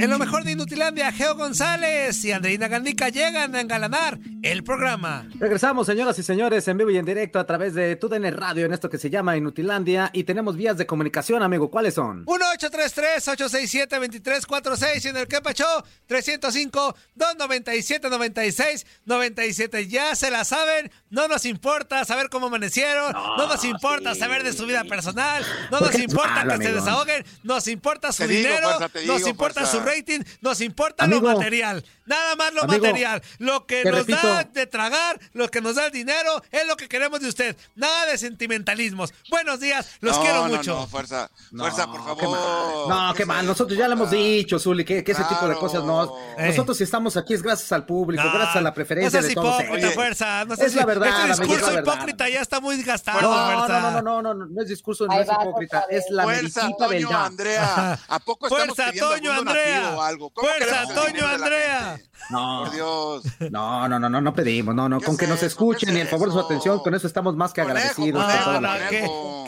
En lo mejor de Inutilandia, Geo González y Andreina Gandica llegan a engalanar el programa. Regresamos, señoras y señores, en vivo y en directo a través de TUDN Radio en esto que se llama Inutilandia y tenemos vías de comunicación, amigo. ¿Cuáles son? 1-833-867-2346 y en el que pachó 305-297-96-97. Ya se la saben, no nos importa saber cómo amanecieron, no, nos importa saber de su vida personal, no nos importa que se desahoguen, nos importa su dinero, nos importa su rating, nos importa lo material. Nada más lo material. Lo que nos da de tragar, lo que nos da el dinero, es lo que queremos de usted. Nada de sentimentalismos. Buenos días, los quiero mucho. No, fuerza, fuerza, por favor. no, qué mal. Nosotros ya lo hemos dicho, Zuli, que, ese tipo de cosas no. Eh. Nosotros si estamos aquí es gracias al público, gracias a la preferencia de todos. Hipócrita, fuerza. No es la verdad. Este discurso hipócrita ya está muy gastado, no, No, no, no, no, no, no es discurso, no es hipócrita. Es la fuerza, Toño, Andrea. ¿A poco fuerza, Toño, Andrea. Fuerza, Toño, Andrea. No, Por Dios. No, no, no, no, no pedimos, no, no, con que nos escuchen y el favor de su atención, con eso estamos más que agradecidos.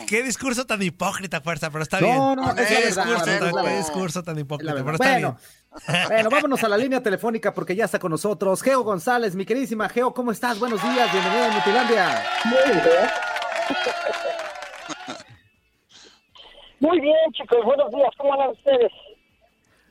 ¿qué, discurso tan hipócrita, fuerza, pero está bien. No, no, es discurso, qué discurso tan hipócrita, pero está bueno, bien. Bueno, vámonos a la línea telefónica porque ya está con nosotros Geo González, mi queridísima Geo, ¿cómo estás? Buenos días, bienvenido a Mutilandia. Muy bien. Muy bien, chicos, buenos días, ¿cómo andan ustedes?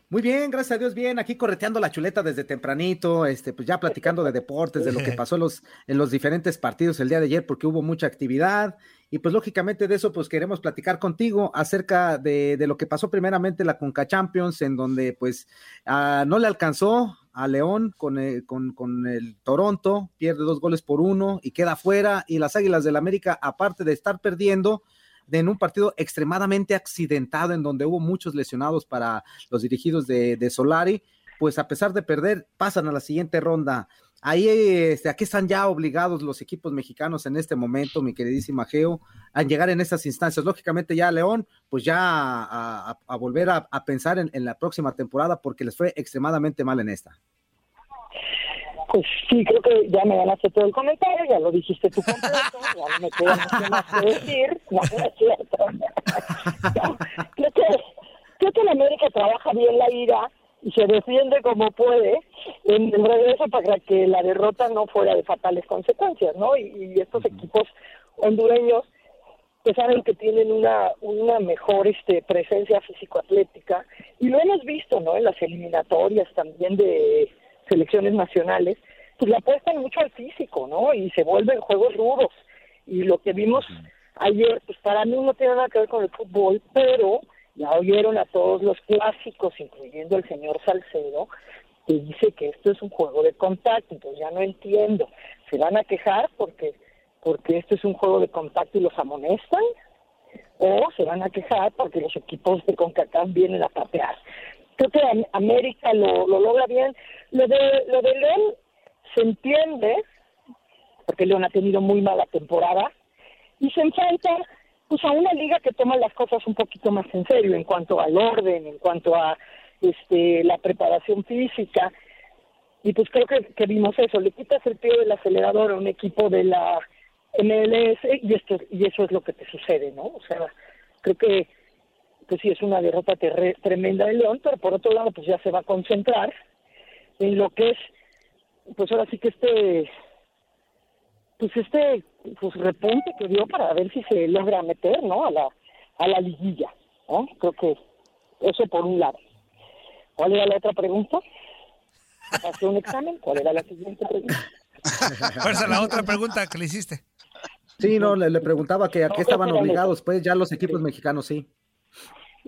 Muy bien, gracias a Dios, bien, aquí correteando la chuleta desde tempranito, este, pues ya platicando de deportes, de lo que pasó en los, en los diferentes partidos el día de ayer, porque hubo mucha actividad, y pues lógicamente de eso, pues queremos platicar contigo acerca de, de lo que pasó primeramente la Conca Champions, en donde pues ah, no le alcanzó a León con el, con, con el Toronto, pierde dos goles por uno y queda fuera, y las Águilas del América, aparte de estar perdiendo, en un partido extremadamente accidentado en donde hubo muchos lesionados para los dirigidos de, Solari, pues a pesar de perder, pasan a la siguiente ronda. Ahí, este, aquí están ya obligados los equipos mexicanos en este momento, mi queridísima Geo, a llegar en estas instancias. Lógicamente ya León, pues ya a, volver a, pensar en, la próxima temporada porque les fue extremadamente mal en esta. Pues sí, creo que ya me ganaste todo el comentario, ya lo dijiste tú completo, ya no me queda más que decir. No, es cierto. creo, que, creo que en América trabaja bien la ira y se defiende como puede en el regreso para que la derrota no fuera de fatales consecuencias, ¿no? Y, y estos equipos hondureños que saben que tienen una, una mejor este, presencia físico-atlética y lo hemos visto, ¿no? En las eliminatorias también de selecciones nacionales, pues le apuestan mucho al físico, ¿no? Y se vuelven juegos rudos. Y lo que vimos ayer, pues para mí no tiene nada que ver con el fútbol, pero ya oyeron a todos los clásicos, incluyendo el señor Salcedo, que dice que esto es un juego de contacto, entonces ya no entiendo. ¿Se van a quejar porque, porque esto es un juego de contacto y los amonestan? ¿O se van a quejar porque los equipos de CONCACAF vienen a patear? Creo que América lo, lo logra bien. Lo de, lo de León se entiende, porque León ha tenido muy mala temporada, y se enfrenta pues a una liga que toma las cosas un poquito más en serio en cuanto al orden, en cuanto a este la preparación física. Y pues creo que, que vimos eso, le quitas el pie del acelerador a un equipo de la MLS y esto y eso es lo que te sucede, ¿no? O sea, creo que pues sí es una derrota tremenda de León, pero por otro lado pues ya se va a concentrar en lo que es, pues ahora sí que este, pues este, pues repunte que dio para ver si se logra meter, ¿no? A la, a la liguilla, ¿no? Creo que eso por un lado. ¿Cuál era la otra pregunta? ¿Hace un examen? ¿Cuál era la siguiente pregunta? ¿Cuál es la otra pregunta que le hiciste? Sí, no, le, le preguntaba que a qué estaban obligados, pues ya los equipos mexicanos, sí.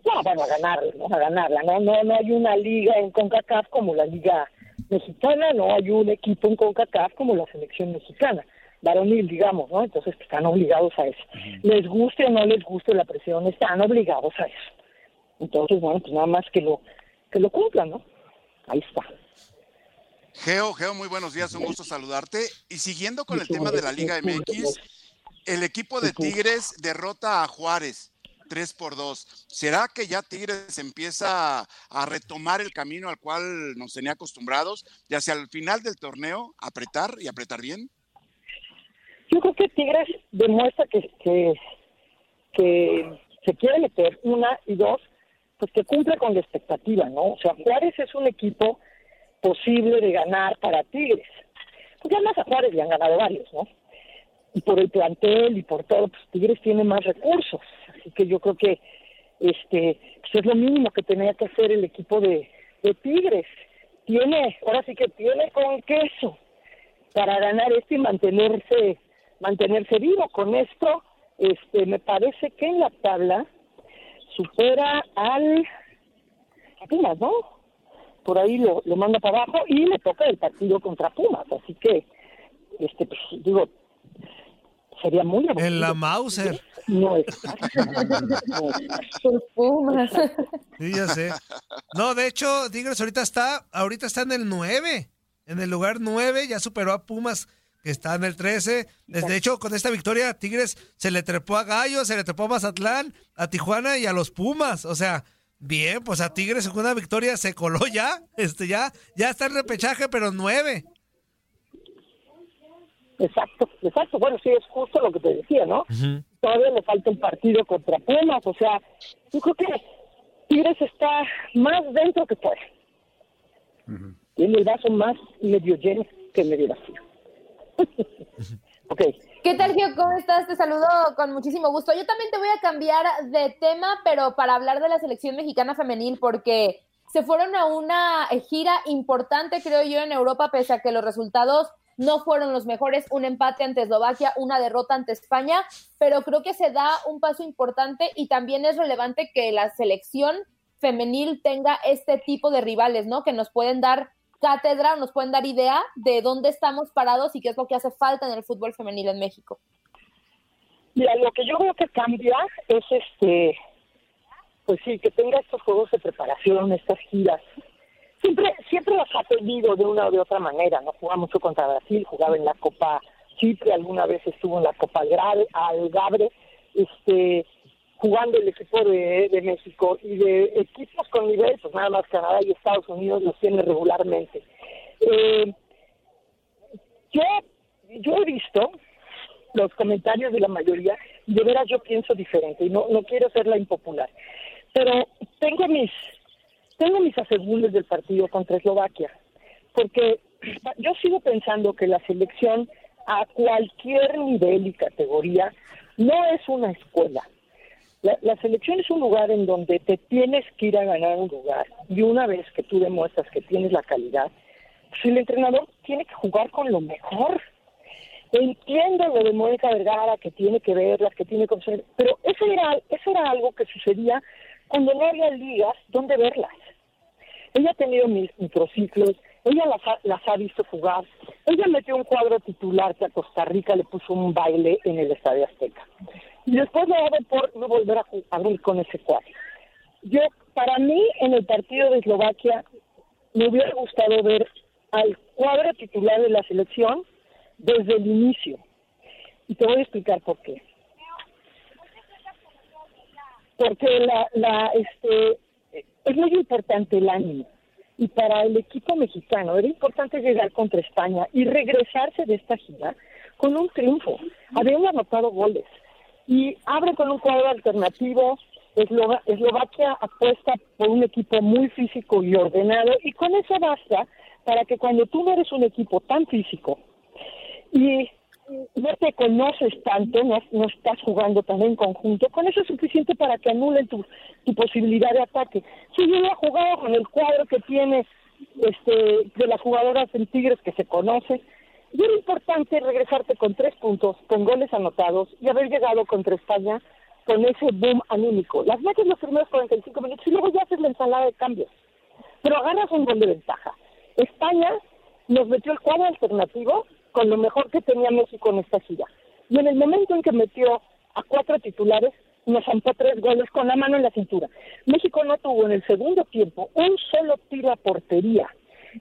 No, bueno, a ganarla, ¿no? A ganarla. No, no, no hay una liga en CONCACAF como la liga mexicana, no hay un equipo en CONCACAF como la selección mexicana, varonil, digamos, ¿no? Entonces están obligados a eso. Les guste o no les guste la presión, están obligados a eso. Entonces, bueno, pues nada más que lo que lo cumplan, ¿no? Ahí está. Geo, Geo, muy buenos días, un gusto saludarte. Y siguiendo con el tema de la Liga MX, el equipo de Tigres derrota a Juárez 3 por 2. ¿Será que ya Tigres empieza a retomar el camino al cual nos tenía acostumbrados y hacia el final del torneo apretar y apretar bien? Yo creo que Tigres demuestra que, que, que se quiere meter, una y dos, pues que cumple con la expectativa, ¿no? O sea, Juárez es un equipo posible de ganar para Tigres. Pues además a Juárez le han ganado varios, ¿no? Y por el plantel y por todo, pues Tigres tiene más recursos. Así que yo creo que este pues es lo mínimo que tenía que hacer el equipo de, de Tigres. Tiene, ahora sí que tiene con queso para ganar esto y mantenerse mantenerse vivo. Con esto, este me parece que en la tabla supera al Pumas, ¿no? Por ahí lo, lo manda para abajo y le toca el partido contra Pumas. Así que, este pues, digo, sería muy En la Mauser. No es. Pumas. Sí, ya sé. No, de hecho, Tigres ahorita está, ahorita está en el 9. En el lugar 9, ya superó a Pumas, que está en el 13. De hecho, con esta victoria, Tigres se le trepó a Gallo, se le trepó a Mazatlán, a Tijuana y a los Pumas. O sea, bien, pues a Tigres con una victoria se coló ya. Este ya, ya está en repechaje, pero 9. Exacto, exacto. Bueno, sí, es justo lo que te decía, ¿no? Todavía le falta un partido contra Pumas, o sea, yo creo que Tigres está más dentro que fuera. Tiene el vaso más medio lleno que medio vacío. ok. ¿Qué tal, Gio? ¿Cómo estás? Te saludo con muchísimo gusto. Yo también te voy a cambiar de tema, pero para hablar de la selección mexicana femenil, porque se fueron a una gira importante, creo yo, en Europa, pese a que los resultados no fueron los mejores, un empate ante Eslovaquia, una derrota ante España, pero creo que se da un paso importante y también es relevante que la selección femenil tenga este tipo de rivales, ¿no? Que nos pueden dar cátedra, nos pueden dar idea de dónde estamos parados y qué es lo que hace falta en el fútbol femenil en México. Mira, lo que yo veo que cambia es este, pues sí, que tenga estos juegos de preparación, estas giras, siempre siempre las ha tenido de una o de otra manera, ¿no? Jugaba mucho contra Brasil, jugaba en la Copa Chipre, alguna vez estuvo en la Copa Algabre, este, jugando el equipo de, de, México y de equipos con nivel, pues nada más Canadá y Estados Unidos los tiene regularmente. Eh, yo, yo he visto los comentarios de la mayoría de veras yo pienso diferente y no, no quiero ser la impopular, pero tengo mis tengo mis asegúnes del partido contra Eslovaquia, porque yo sigo pensando que la selección a cualquier nivel y categoría no es una escuela. La, selección es un lugar en donde te tienes que ir a ganar un lugar y una vez que tú demuestras que tienes la calidad, pues el entrenador tiene que jugar con lo mejor. Entiendo lo de Mónica Vergara, que tiene que verlas, que tiene que hacer, pero eso era, eso era algo que sucedía cuando no había ligas donde verlas. Ella ha tenido mis microciclos, ella las ha, las ha visto jugar, ella metió un cuadro titular que a Costa Rica le puso un baile en el Estadio Azteca. Y después le dado por no volver a jugar con ese cuadro. Yo, para mí, en el partido de Eslovaquia, me hubiera gustado ver al cuadro titular de la selección desde el inicio. Y te voy a explicar por qué. Porque la, la, este, es muy importante el ánimo. Y para el equipo mexicano era importante llegar contra España y regresarse de esta gira con un triunfo. Habían anotado goles. Y abre con un cuadro alternativo. Eslovaquia apuesta por un equipo muy físico y ordenado. Y con eso basta para que cuando tú no eres un equipo tan físico y no te conoces tanto, no, estás jugando tan en conjunto, con eso es suficiente para que anulen tu, tu posibilidad de ataque. Si yo he jugado con el cuadro que tiene este, de las jugadoras en Tigres que se conoce, y era importante regresarte con tres puntos, con goles anotados y haber llegado contra España con ese boom anímico. Las metes los primeros 45 minutos y luego ya haces la ensalada de cambios. Pero agarras un gol de ventaja. España nos metió el cuadro alternativo con lo mejor que tenía México en esta gira. Y en el momento en que metió a cuatro titulares, nos zampó tres goles con la mano en la cintura. México no tuvo en el segundo tiempo un solo tiro a portería.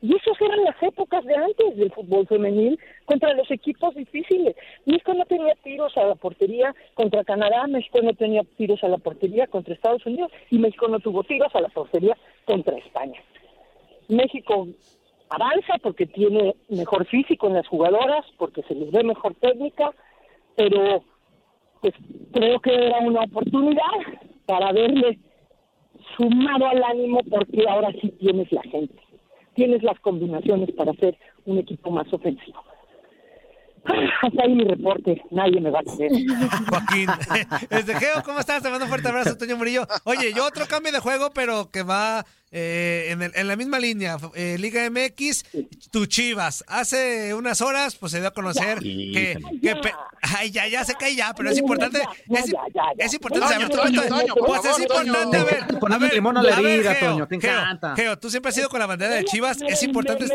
Y esas eran las épocas de antes del fútbol femenil contra los equipos difíciles. México no tenía tiros a la portería contra Canadá, México no tenía tiros a la portería contra Estados Unidos y México no tuvo tiros a la portería contra España. México avanza porque tiene mejor físico en las jugadoras, porque se les ve mejor técnica, pero pues creo que era una oportunidad para verle sumado al ánimo porque ahora sí tienes la gente, tienes las combinaciones para hacer un equipo más ofensivo. Hasta ahí mi reporte, nadie me va a creer. Joaquín, desde Geo, ¿cómo estás? Te mando un fuerte abrazo, Toño Murillo. Oye, yo otro cambio de juego, pero que va eh, en, el, en, la misma línea. Eh, Liga MX, tu Chivas. Hace unas horas, pues se dio a conocer que. que ay, ya, ya se cae ya, pero es importante. Es, es importante saber tu punto de Pues es importante, a ver. A ver, limón a la herida, Toño, te encanta. Geo, tú siempre has sido con la bandera de Chivas. Es importante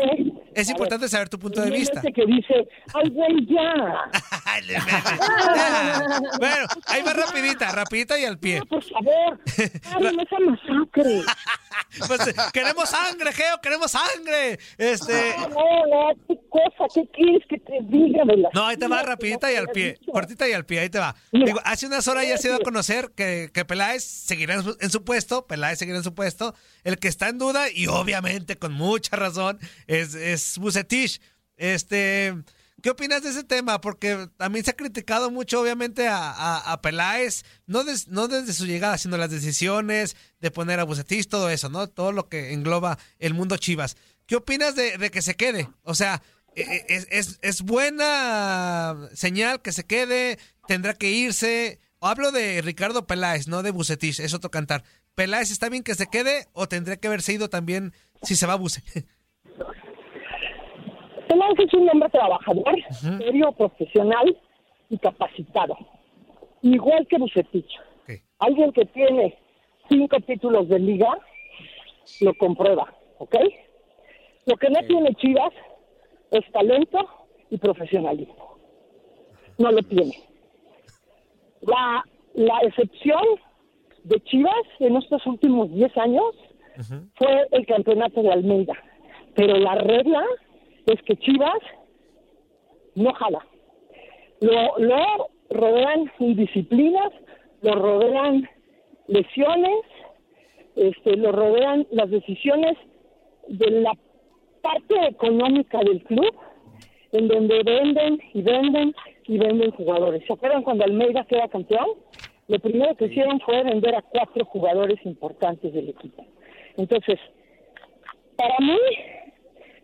es importante saber tu punto de vista. que dice, ay, güey, ya. bueno, ahí va rapidita, rapidita y al pie. por favor, no esa masacre. pues queremos sangre, Geo, queremos sangre. Este... No, no, qué cosa, ¿qué quieres que te diga? no, ahí te va rapidita y al pie, cortita y al pie, ahí te va. Digo, hace unas horas ya se dio a conocer que, que Peláez seguirá en su, en su puesto, Peláez seguirá en su puesto. El que está en duda, y obviamente con mucha razón, es, es Bucetich. Este, ¿qué opinas de ese tema? Porque también se ha criticado mucho, obviamente, a, Peláez, no, no desde su llegada, sino las decisiones de poner a Bucetich, todo eso, ¿no? Todo lo que engloba el mundo Chivas. ¿Qué opinas de, que se quede? O sea, e, e, ¿es, es, es buena señal que se quede? ¿Tendrá que irse? Hablo de Ricardo Peláez, no de Bucetich, es otro cantar. ¿Peláez está bien que se quede o tendría que haberse ido también si se va a Buce? Peláez es un hombre trabajador, serio, profesional y capacitado. Igual que Bucetich. Alguien que tiene cinco títulos de liga lo comprueba, ¿ok? Lo que no tiene Chivas es talento y profesionalismo. No lo tiene. La, la excepción de Chivas en estos últimos 10 años fue el campeonato de Almeida. Pero la regla es que Chivas no jala. Lo, lo rodean indisciplinas, lo rodean lesiones, este, lo rodean las decisiones de la parte económica del club, en donde venden y venden y venden jugadores. ¿Se acuerdan cuando Almeida queda campeón? Lo primero que hicieron fue vender a cuatro jugadores importantes del equipo. Entonces, para mí,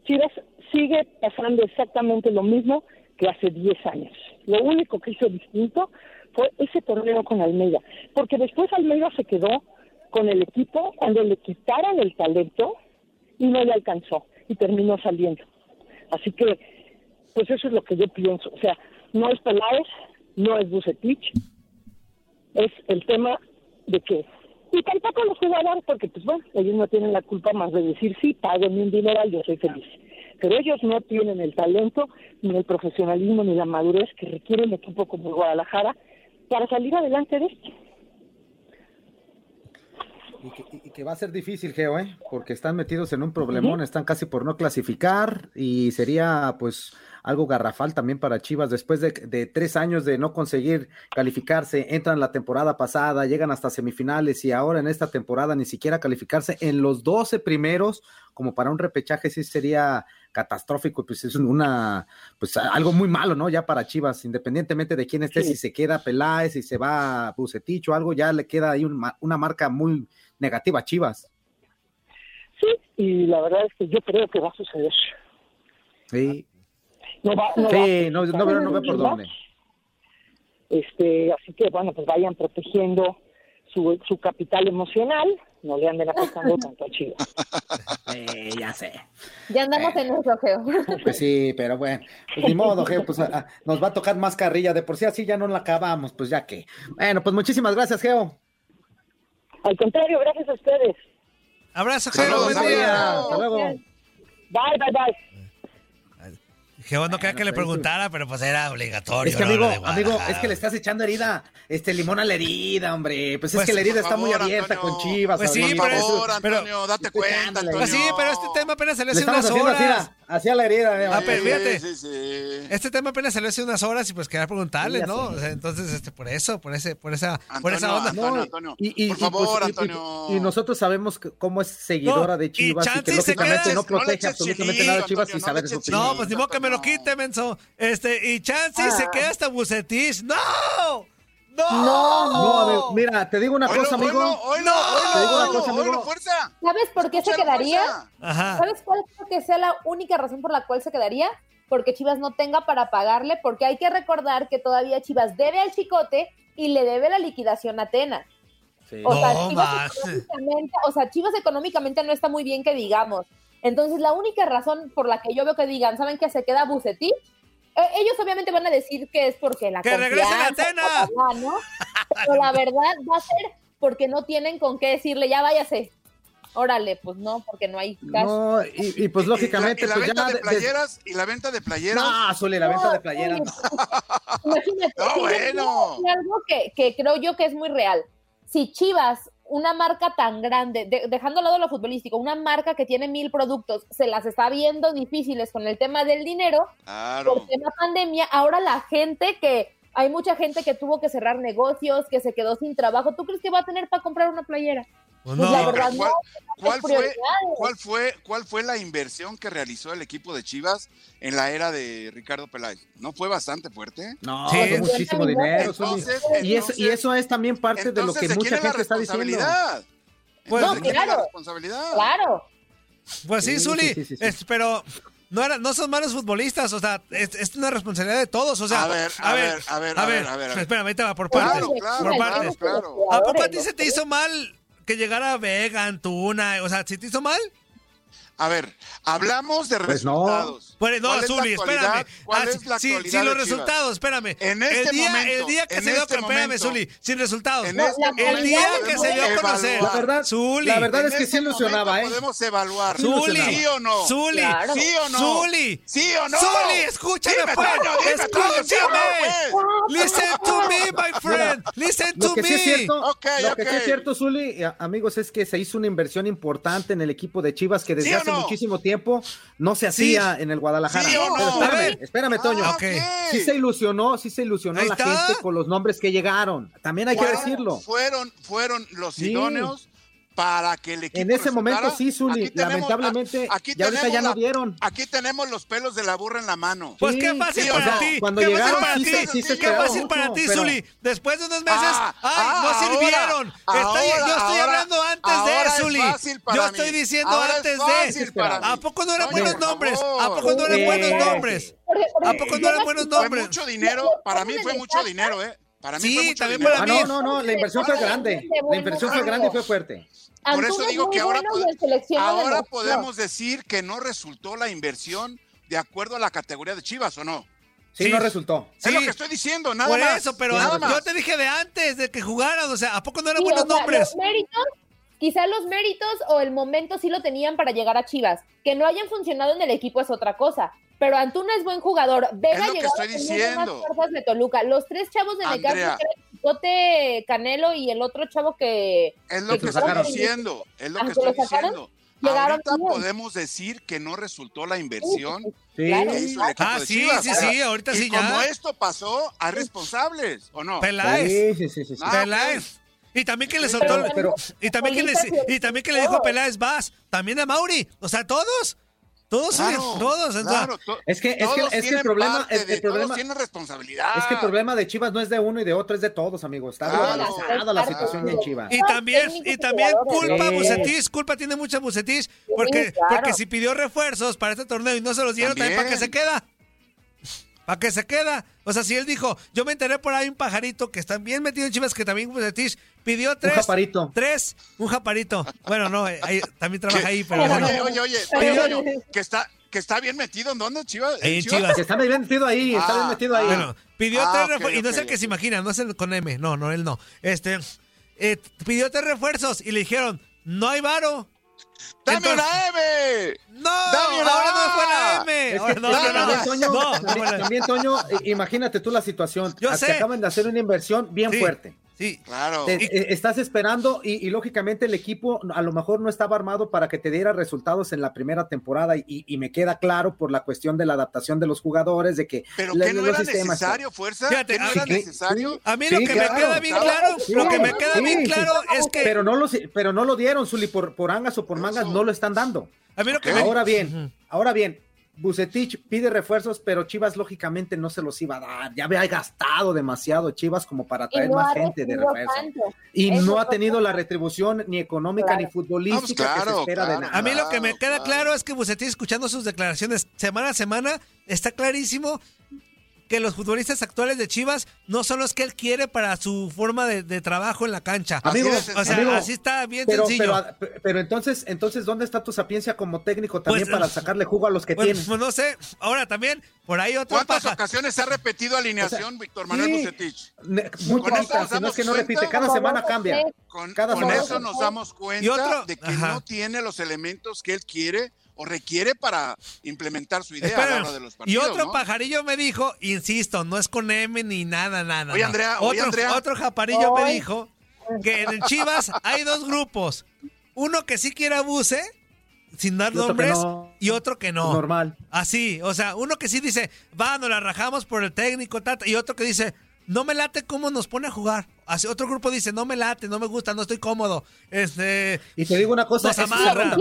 Chivas sigue pasando exactamente lo mismo que hace 10 años. Lo único que hizo distinto fue ese torneo con Almeida, porque después Almeida se quedó con el equipo cuando le quitaron el talento y no le alcanzó y terminó saliendo. Así que, pues eso es lo que yo pienso. O sea, no es Peláez, no es Bucetich, es el tema de que y tampoco los jugadores porque pues bueno ellos no tienen la culpa más de decir sí paguen un dinero yo soy feliz pero ellos no tienen el talento, ni el profesionalismo, ni la madurez que requiere un equipo como el Guadalajara para salir adelante de esto. Y que, va a ser difícil, Geo, ¿eh? porque están metidos en un problemón, están casi por no clasificar y sería pues algo garrafal también para Chivas después de, de, tres años de no conseguir calificarse, entran la temporada pasada, llegan hasta semifinales y ahora en esta temporada ni siquiera calificarse en los 12 primeros, como para un repechaje sí sería catastrófico, pues es una, pues algo muy malo, ¿no? Ya para Chivas, independientemente de quién esté, si se queda Peláez, si se va Bucetich o algo, ya le queda ahí una marca muy negativa a Chivas. Sí, y la verdad es que yo creo que va a suceder. Sí. No va, no sí, no, no, por dónde. Este, así que bueno, pues vayan protegiendo su, su capital emocional, no le anden afectando tanto a Chivas. Eh, ya sé. Ya andamos en eso, Geo. Pues sí, pero bueno, pues ni modo, Geo, pues nos va a tocar más carrilla, de por sí así ya no la acabamos, pues ya que. Bueno, pues muchísimas gracias, Geo. Al contrario, gracias a ustedes. Abrazo, Geo, buen día. Hasta luego. Bye, bye, bye. Que bueno, quería que le preguntara, pero pues era obligatorio. Es que, amigo, amigo, es que le estás echando herida, este limón a la herida, hombre. Pues, es pues, que la herida está muy abierta con Chivas. Pues sí, por favor, Antonio, date cuenta, Antonio. Pues sí, pero este tema apenas salió hace unas horas. Hacía la herida, eh, ah, pero fíjate. Sí, sí, Este tema apenas salió hace unas horas y pues quería preguntarle, ¿no? O sea, entonces, este, por eso, por ese, por esa, por esa onda. Antonio, Antonio, y, y, por favor, Antonio. Y, nosotros sabemos cómo es seguidora de Chivas y, que lógicamente no protege absolutamente nada de Chivas y saber eso. No, pues ni modo que me lo quite, menso. Este, y Chansey se ah. queda hasta Bucetich. ¡No! ¡No! No, no mira, te digo una cosa, amigo. Oilo, no, te digo una cosa, amigo. fuerza. ¿Sabes por qué se quedaría? Ajá. ¿Sabes cuál creo que sea la única razón por la cual se quedaría? Porque Chivas no tenga para pagarle, porque hay que recordar que todavía Chivas debe al Chicote y le debe la liquidación a Tena. O, sea, Chivas o sea, Chivas económicamente no está muy bien que digamos. Entonces, la única razón por la que yo veo que digan, ¿saben que se queda Bucetich? Eh, ellos obviamente van a decir que es porque la ¡Que regrese la! ¿no? Pero la verdad va a ser porque no tienen con qué decirle, ya váyase. Órale, pues no, porque no hay cash. No, y, pues lógicamente. ¿Y la, pues venta de playeras? ¿Y la venta de playeras? No, Zuli, la venta de playeras. Imagínate. No, bueno. Algo que, que creo yo que es muy real. Si Chivas una marca tan grande, dejando al lado lo futbolístico, una marca que tiene mil productos, se las está viendo difíciles con el tema del dinero, claro. por tema pandemia, ahora la gente que, hay mucha gente que tuvo que cerrar negocios, que se quedó sin trabajo, ¿tú crees que va a tener para comprar una playera? Pues no. la verdad, ¿Cuál, fue, ¿cuál, fue, ¿Cuál fue la inversión que realizó el equipo de Chivas en la era de Ricardo Peláez? ¿No fue bastante fuerte? No, sí. muchísimo dinero. y, eso, y eso es también parte de lo que mucha gente está diciendo. Pues, no, claro. responsabilidad? Claro. Pues sí, Zuli, pero no, era, no son malos futbolistas, o sea, es, una responsabilidad de todos, o sea. A ver, a, ver, a ver, a ver, a ver. Espérame, ahí te va por partes. Claro, por partes. Claro, ¿A poco a ti se te hizo mal que llegara Vega, Antuna, o sea, ¿si te hizo mal? A ver, hablamos de pues resultados. Pues no, Zuli, espérame. ¿Cuál es la sí, sí, los resultados, espérame. En este el día, momento, el día que se dio, este espérame, Zuli, sin resultados. En este el día que se dio a conocer. La verdad, Zuli. La verdad es que sí ilusionaba, ¿eh? Podemos evaluar. Zuli. ¿Sí o no? Zuli. ¿Sí o no? Zuli. ¿Sí o no? Zuli, escúchame, pues. Escúchame. Listen to me, my friend. Listen to me. Lo que sí es cierto, lo que sí es cierto, Zuli, amigos, es que se hizo una inversión importante en el equipo de Chivas que desde hace muchísimo tiempo no se hacía en el Guadalajara. Espérame, espérame, Toño. Ah, sí se ilusionó, sí se ilusionó la gente con los nombres que llegaron. También hay que decirlo. Fueron, fueron los idóneos para que el equipo En ese momento sí, Zuli, lamentablemente aquí ya ahorita ya no dieron. Aquí tenemos los pelos de la burra en la mano. Pues qué fácil para ti. Cuando qué llegaron, fácil para ti. qué fácil para ti, Zuli. Después de unos meses, ah, ay, ah, no sirvieron. Ahora, yo estoy hablando antes de, Zuli. Yo estoy diciendo antes de. ¿A poco no eran buenos nombres? ¿A poco no eran eh, buenos nombres? ¿A poco no eran buenos nombres? Fue mucho dinero, para mí fue mucho dinero, ¿eh? Para mí sí, fue mucho también dinero. para mí. Ah, no, no, no, la inversión fue grande. La inversión fue grande y fue fuerte. Por eso digo que ahora, ahora podemos decir que no resultó la inversión de acuerdo a la categoría de Chivas, ¿o no? Sí, no resultó. Es lo que estoy diciendo, nada más. Por eso, pero yo te dije de antes, de que jugaran, o sea, ¿a poco no eran buenos nombres? Los méritos, quizá los méritos o el momento sí lo tenían para llegar a Chivas. Que no hayan funcionado en el equipo es otra cosa. Pero Antuna es buen jugador. Vega llegó a tener más fuerzas de Toluca. Los tres chavos de Necaxa, Bote Canelo y el otro chavo que... Es lo que, estoy diciendo, es lo que estoy diciendo. Ahorita podemos decir que no resultó la inversión sí, que hizo el equipo ah, de sí, Chivas. sí, sí, ahorita y sí ya. como esto pasó, hay responsables, ¿o no? Peláez. Sí, sí, sí. sí. Ah, Peláez. Y también que le soltó. Pero, y, también que le, y también que le dijo Peláez vas. También a Mauri. O sea, todos. Todos, claro, todos. Claro, es que, es que, es que el problema, el, el problema tiene responsabilidad. Es que el problema de Chivas no es de uno y de otro, es de todos, amigos. Está claro, globalizada la situación en Chivas. Y también, y también culpa sí. Bucetich, culpa tiene mucha Bucetich, porque, sí, claro. porque si pidió refuerzos para este torneo y no se los dieron, también, ¿para qué se queda? ¿Para qué se queda? O sea, si él dijo, yo me enteré por ahí un pajarito que está bien metido en Chivas, que también Bucetich pidió tres. Un japarito. Tres, un japarito. Bueno, no, ahí, también trabaja ahí, pero oye, bueno. Oye, oye, oye, que está, que está bien metido en dónde, Chivas. Ahí en Chivas. Chivas. Que está bien metido ahí, está bien metido ahí. Bueno, pidió Ah, tres ok, refuerzos. y no es el que se imagina, no es el con M. No, no, él no. Este, eh, pidió tres refuerzos y le dijeron, no hay varo. ¡Dame Entonces- una M! No, ¡Dame una ahora no fue la M. no, no, no, también, Toño, imagínate tú la situación. Yo sé. acaban de hacer una inversión bien fuerte. Sí, claro. Eh, estás esperando y, lógicamente el equipo a lo mejor no estaba armado para que te diera resultados en la primera temporada y, me queda claro por la cuestión de la adaptación de los jugadores, de que... Pero que no era necesario, fuerza. Fíjate, no era necesario. A mí lo que me queda bien claro, lo que me queda bien claro es que... Pero no lo, pero no lo dieron, Zuli, por, por angas o por mangas, no lo están dando. A mí lo que ahora bien, ahora bien, Bucetich pide refuerzos, pero Chivas lógicamente no se los iba a dar. Ya había gastado demasiado Chivas como para traer más gente de refuerzo. Y no ha tenido la retribución ni económica ni futbolística que se espera de nada. A mí lo que me queda claro es que Bucetich, escuchando sus declaraciones semana a semana, está clarísimo que los futbolistas actuales de Chivas no son los que él quiere para su forma de, trabajo en la cancha. Amigo, o sea, así está bien sencillo. Pero, entonces, entonces, ¿dónde está tu sapiencia como técnico también pues, para sacarle jugo a los que tienen? Pues no sé, ahora también, por ahí otra ¿Cuántas ocasiones se ha repetido alineación Víctor Manuel Bucetich? Muy poquitas, no es que no repite, cada semana cambia. Con, cada eso nos damos cuenta de que no tiene los elementos que él quiere o requiere para implementar su idea a de los partidos. Y otro pajarillo me dijo, insisto, no es con M ni nada, nada. Oye, Andrea, otro, Andrea. otro japarillo me dijo que en Chivas hay dos grupos. Uno que sí quiere abuse, sin dar nombres, y otro que no. Normal. Así, o sea, uno que sí dice, va, nos la rajamos por el técnico, y otro que dice, no me late cómo nos pone a jugar. Así, otro grupo dice, no me late, no me gusta, no estoy cómodo. Este, y te digo una cosa, se, nota,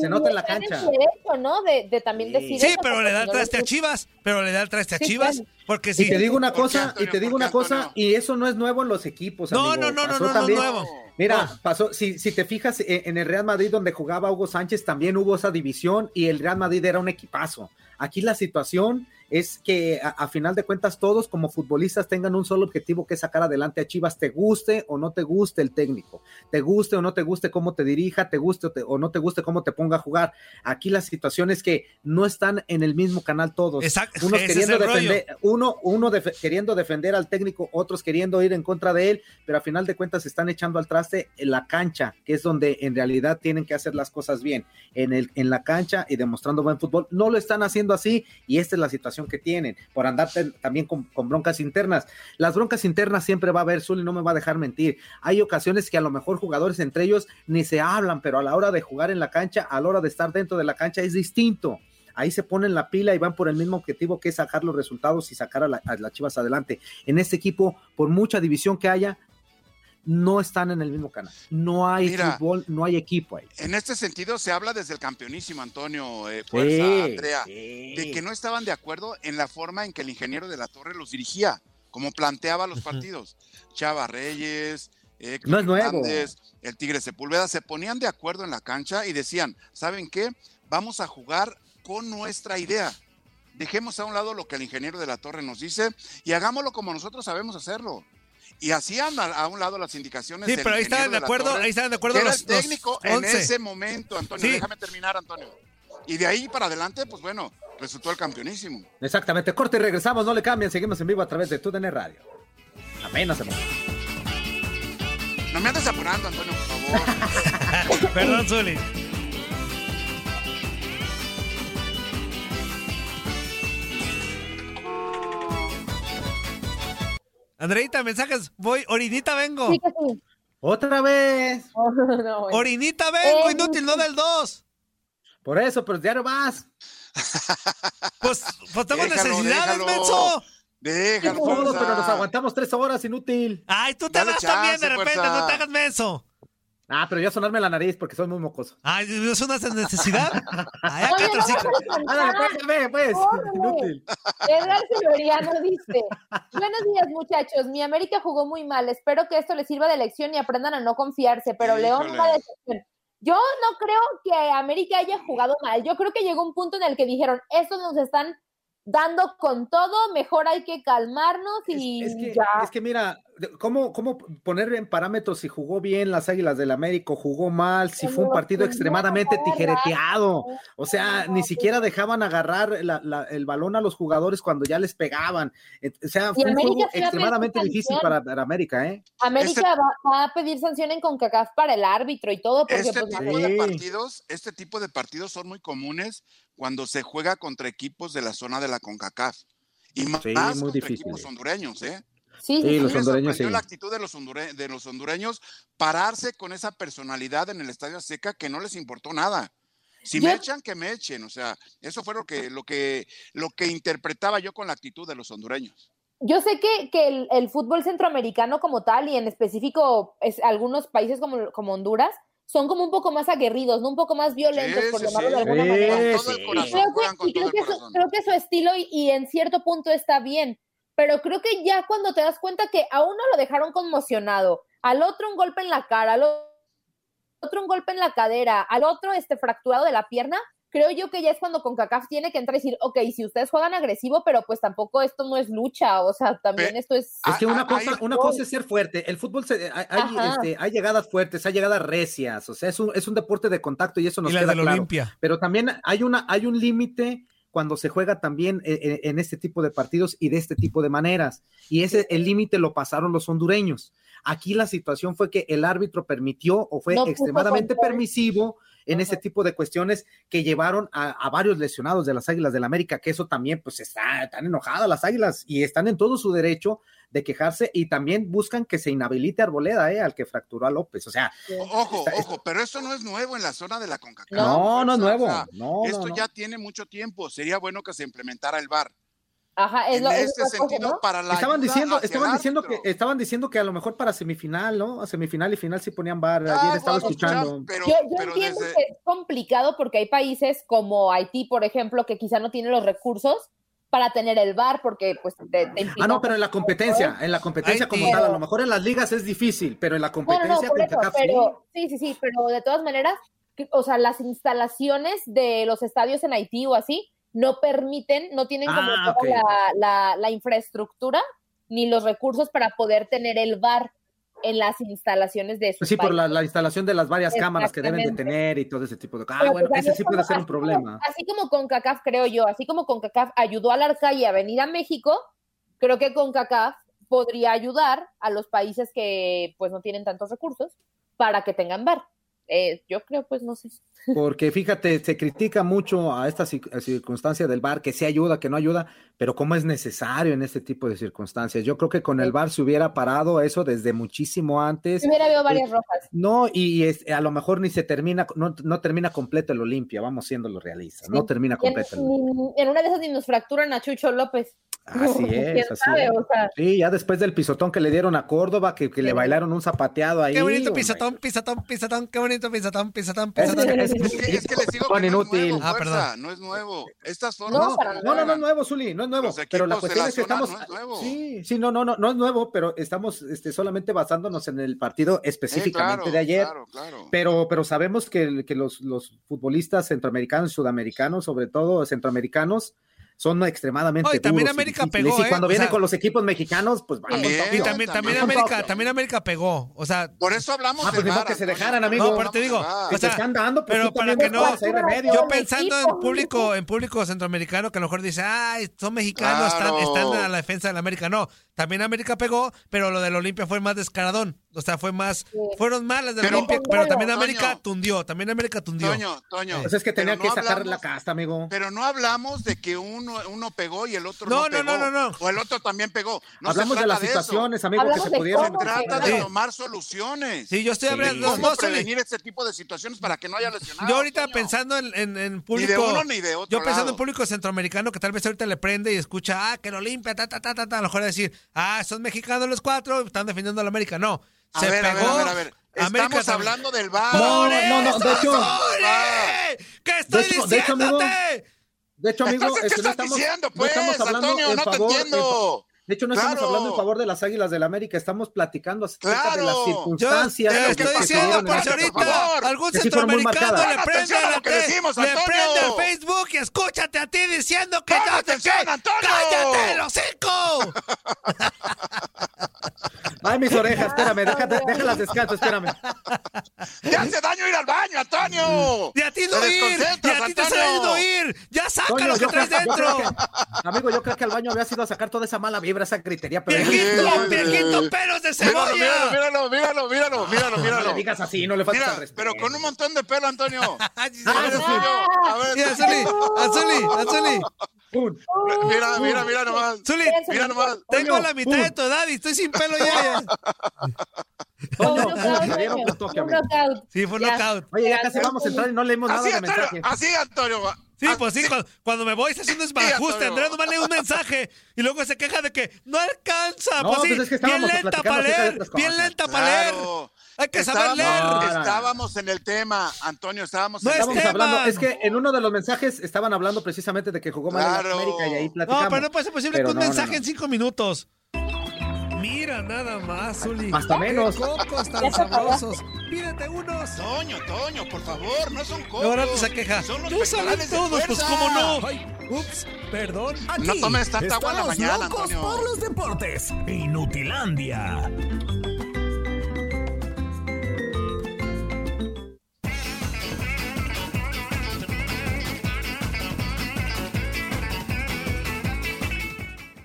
se nota en la cancha. Derecho, ¿no? De, también decir sí pero le da el traste a Chivas, pero le da el traste a Chivas, porque sí. Y te digo una cosa, y te digo una cosa, y eso no es nuevo en los equipos, No, no, no, no, no, no, es nuevo. Mira, pasó, si, si te fijas eh, en el Real Madrid donde jugaba Hugo Sánchez, también hubo esa división y el Real Madrid era un equipazo. Aquí la situación es que a, final de cuentas todos como futbolistas tengan un solo objetivo que es sacar adelante a Chivas, te guste o no te guste el técnico, te guste o no te guste cómo te dirija, te guste o, no te guste cómo te ponga a jugar. Aquí la situación es que no están en el mismo canal todos. Exacto. Unos queriendo defender, uno, uno queriendo defender al técnico, otros queriendo ir en contra de él, pero a final de cuentas están echando al traste en la cancha, que es donde en realidad tienen que hacer las cosas bien, en, el, en la cancha y demostrando buen fútbol. No lo están haciendo así y esta es la situación que tienen, por andar también con, broncas internas. Las broncas internas siempre va a haber, Zuli no me va a dejar mentir. Hay ocasiones que a lo mejor jugadores entre ellos ni se hablan, pero a la hora de jugar en la cancha, a la hora de estar dentro de la cancha es distinto ahí se ponen la pila y van por el mismo objetivo que es sacar los resultados y sacar a, las Chivas adelante. En este equipo, por mucha división que haya, no están en el mismo canal. No hay fútbol, no hay equipo ahí. En este sentido se habla desde el campeonísimo, Antonio, eh, Fuerza, Andrea, de que no estaban de acuerdo en la forma en que el ingeniero de la Torre los dirigía, como planteaba los partidos. Chava Reyes, no es nuevo. el Tigre Sepúlveda, se ponían de acuerdo en la cancha y decían, ¿saben qué? Vamos a jugar con nuestra idea. Dejemos a un lado lo que el ingeniero de la Torre nos dice y hagámoslo como nosotros sabemos hacerlo y hacían a, un lado las indicaciones. Sí, pero ahí estaban de, acuerdo, ahí estaban de acuerdo los, el técnico en ese momento, Antonio. Déjame terminar, Antonio. Y de ahí para adelante, pues bueno, resultó el campeonísimo. Exactamente. Corte y regresamos, no le cambien, seguimos en vivo a través de TUDN Radio. Apenas se No me andes apurando, Antonio, por favor. Perdón, Zuli. Andreita, mensajes. Voy, orinita vengo. Otra vez. orinita vengo, eh, inútil, no del 2. Por eso, pero ya no vas. Pues, pues tengo necesidades, menso. Déjalo, pero nos aguantamos tres horas, inútil. Ay, tú te vas también de repente, no te hagas menso. Ah, pero ya sonarme la nariz porque soy muy mocoso. Ay, ¿es una necesidad? Ay, acá Ándale, pues, ve, pues. Inútil. Edgar Silveriano dice: Buenos días, muchachos. Mi América jugó muy mal. Espero que esto les sirva de lección y aprendan a no confiarse. Pero León va decepción. Yo no creo que América haya jugado mal. Yo creo que llegó un punto en el que dijeron: Estos nos están dando con todo, mejor hay que calmarnos y es, que, ya. Es que mira, ¿cómo, ¿cómo poner en parámetros si jugó bien las Águilas del América, jugó mal, si fue un partido extremadamente tijereteado? O sea, ni siquiera dejaban agarrar el balón a los jugadores cuando ya les pegaban. O sea, fue un juego extremadamente difícil para, América, ¿eh? América este va, a pedir sanciones con CACAF para el árbitro y todo. Porque, este, pues, tipo de partidos, este tipo de partidos son muy comunes cuando se juega contra equipos de la zona de la CONCACAF. Y más, contra equipos hondureños, ¿eh? Sí, los hondureños la actitud de los, de los hondureños pararse con esa personalidad en el Estadio Azteca que no les importó nada. Si me echan, que me echen. O sea, eso fue lo que, lo que, lo que interpretaba yo con la actitud de los hondureños. Yo sé que, que el, fútbol centroamericano como tal, y en específico es, algunos países como, como Honduras, son como un poco más aguerridos, ¿no? un poco más violentos, por llamarlo de alguna manera. Creo que, su estilo y, en cierto punto está bien, pero creo que ya cuando te das cuenta que a uno lo dejaron conmocionado, al otro un golpe en la cara, al otro un golpe en la cadera, al otro este fracturado de la pierna, creo yo que ya es cuando CONCACAF tiene que entrar y decir, ok, si ustedes juegan agresivo, pero pues tampoco esto no es lucha, o sea, también esto es... Es que una cosa, una cosa es ser fuerte, el fútbol se, hay, este, hay, llegadas fuertes, hay llegadas recias, o sea, es un, es un deporte de contacto y eso nos queda claro. Pero también hay, una, hay un límite cuando se juega también eh, eh, en, este tipo de partidos y de este tipo de maneras. Y ese el límite lo pasaron los hondureños. Aquí la situación fue que el árbitro permitió o fue extremadamente permisivo en ese tipo de cuestiones que llevaron a, varios lesionados de las Águilas del la América, que eso también, pues, está, están enojadas las Águilas y están en todo su derecho de quejarse y también buscan que se inhabilite Arboleda, ¿eh? al que fracturó a López. O sea, ojo, ojo, pero eso no es nuevo en la zona de la CONCACAF. No, no es nuevo. no, esto ya tiene mucho tiempo. Sería bueno que se implementara el VAR. Ajá, es en este sentido, para la estaban diciendo, estaban diciendo que estaban diciendo que a lo mejor para semifinal, ¿no? A semifinal y final sí ponían bar. Ayer ah, estaba escuchando. Pero, yo, entiendo que es complicado porque hay países como Haití, por ejemplo, que quizá no tienen los recursos para tener el bar porque pues te, Ah, no, pero en la competencia, en la competencia como tal, a lo mejor en las ligas es difícil, pero en la competencia sí, sí, sí, pero de todas maneras, o sea, las instalaciones de los estadios en Haití o así no permiten, no tienen como ah, la, la, infraestructura ni los recursos para poder tener el bar en las instalaciones de pues Sí, por la, instalación de las varias cámaras que deben de tener y todo ese tipo de cosas. Ah, bueno, pues, ese sí puede ser un problema. así como con CACAF, creo yo, así como con CACAF ayudó al Arcalle a venir a México, creo que con CACAF podría ayudar a los países que pues no tienen tantos recursos para que tengan bar. Eh, yo creo, pues no sé. Porque fíjate, se critica mucho a esta circunstancia del VAR, que sí ayuda, que no ayuda, pero cómo es necesario en este tipo de circunstancias. Yo creo que con el VAR se hubiera parado eso desde muchísimo antes. hubiera habido varias rojas. No, y a lo mejor ni se termina, no, termina completo el Olimpia, vamos siendo lo realistas, no termina completo. En, en, una de esas ni nos fracturan a Chucho López. Así es, así Sí, ya después del pisotón que le dieron a Córdoba, que, le bailaron un zapateado ahí. Qué bonito pisotón, pisotón, pisotón, qué bonito pisotón, pisotón, pisotón. Es, que, es que digo que no es nuevo, ah, perdón. no es nuevo. Estas son no, no, no, no, es nuevo, Zuli, no es nuevo. Pero la cuestión es que estamos. sí, sí, no, no, no, no es nuevo, pero estamos este, solamente basándonos en el partido específicamente de ayer. Claro, claro. Pero, pero sabemos que, que los, los futbolistas centroamericanos, sudamericanos, sobre todo centroamericanos, son extremadamente también América pegó, y cuando vienen con los equipos mexicanos, pues vamos. Y también, también, América, también América pegó, o sea. Por eso hablamos ah, pues de que se dejaran, amigo. No, pero te digo, o sea, están dando, pues pero para que no, yo pensando en público, en público centroamericano que a lo mejor dice, ay, son mexicanos, están, están en la defensa de la América. No, también América pegó, pero lo del Olimpia fue más descaradón. O sea, fue más, fueron malas del Olimpia, pero también América tundió, también América tundió. Toño, Toño. Pues es que tenía que sacar la casta, amigo. Pero no hablamos de que uno, uno pegó y el otro no, no, no, no, no, O el otro también pegó. No hablamos de las situaciones, amigo, que se pudieron. Se trata de tomar soluciones. Sí, yo estoy hablando. ¿Cómo prevenir este tipo de situaciones para que no haya lesionados? Yo ahorita pensando en, en, público. Ni de uno ni de otro. Yo pensando en público centroamericano que tal vez ahorita le prende y escucha, ah, que lo limpia, ta, ta, ta, ta, ta. A lo mejor decir, ah, son mexicanos los cuatro, están defendiendo a la América. No. Se pegó. A ver, a ver, a ver. Estamos hablando del bar. No, no, no, de hecho. ¿Qué estoy diciendo? De hecho, amigo, de hecho, amigo, ¿qué estás estamos, diciendo, pues, no estamos hablando Antonio, en no favor, te entiendo. De hecho, no estamos hablando en favor de las Águilas del la América, estamos platicando acerca de las circunstancias. Yo te estoy diciendo, por si ahorita algún centroamericano le prende, a la le prende al Facebook y escúchate a ti diciendo que no te Antonio! ¡Cállate, el hocico! mis orejas, espérame, déjalas descanso, espérame. ¡Te hace daño ir al baño, Antonio! ¡Y a ti no ir! ¡Y a ti te ha ido ir! ¡Ya saca lo que traes dentro! amigo, yo creo que al baño había sido a sacar toda esa mala vibra, esa gritería. Pero ¡Viejito! ¡Viejito pelos de cebolla! Míralo, míralo, míralo, míralo, míralo. No le digas así, no le falta Mira, Pero con un montón de pelo, Antonio. a ver, a ver, Azuli, Azuli, Azuli. Mira, mira, mira nomás. Zuli, mira nomás. Tengo la mitad de tu edad y estoy sin pelo ya. Sí, fue knockout. Oye, ya casi vamos a entrar y no leemos nada de mensaje. Así, Antonio. Sí, pues sí, cuando, me voy se hace un desbarajuste. Andrés nomás lee un mensaje y luego se queja de que no alcanza. pues sí, pues bien lenta para leer, bien lenta para leer. Hay que saber leer. estábamos en el tema, Antonio, estábamos, no es hablando. Es que en uno de los mensajes estaban hablando precisamente de que jugó mal en América y ahí platicamos. No, pero no puede ser posible que un mensaje en cinco minutos. Mira nada más, Zuli. Hasta menos. cocos tan sabrosos. Pídete unos. Toño, Toño, por favor, no son cocos. Ahora te se queja. Son los no saben todos, pues cómo no. Ay, ups, perdón. Aquí no tomes tanta agua en la mañana, locos Antonio. por los deportes. Inutilandia.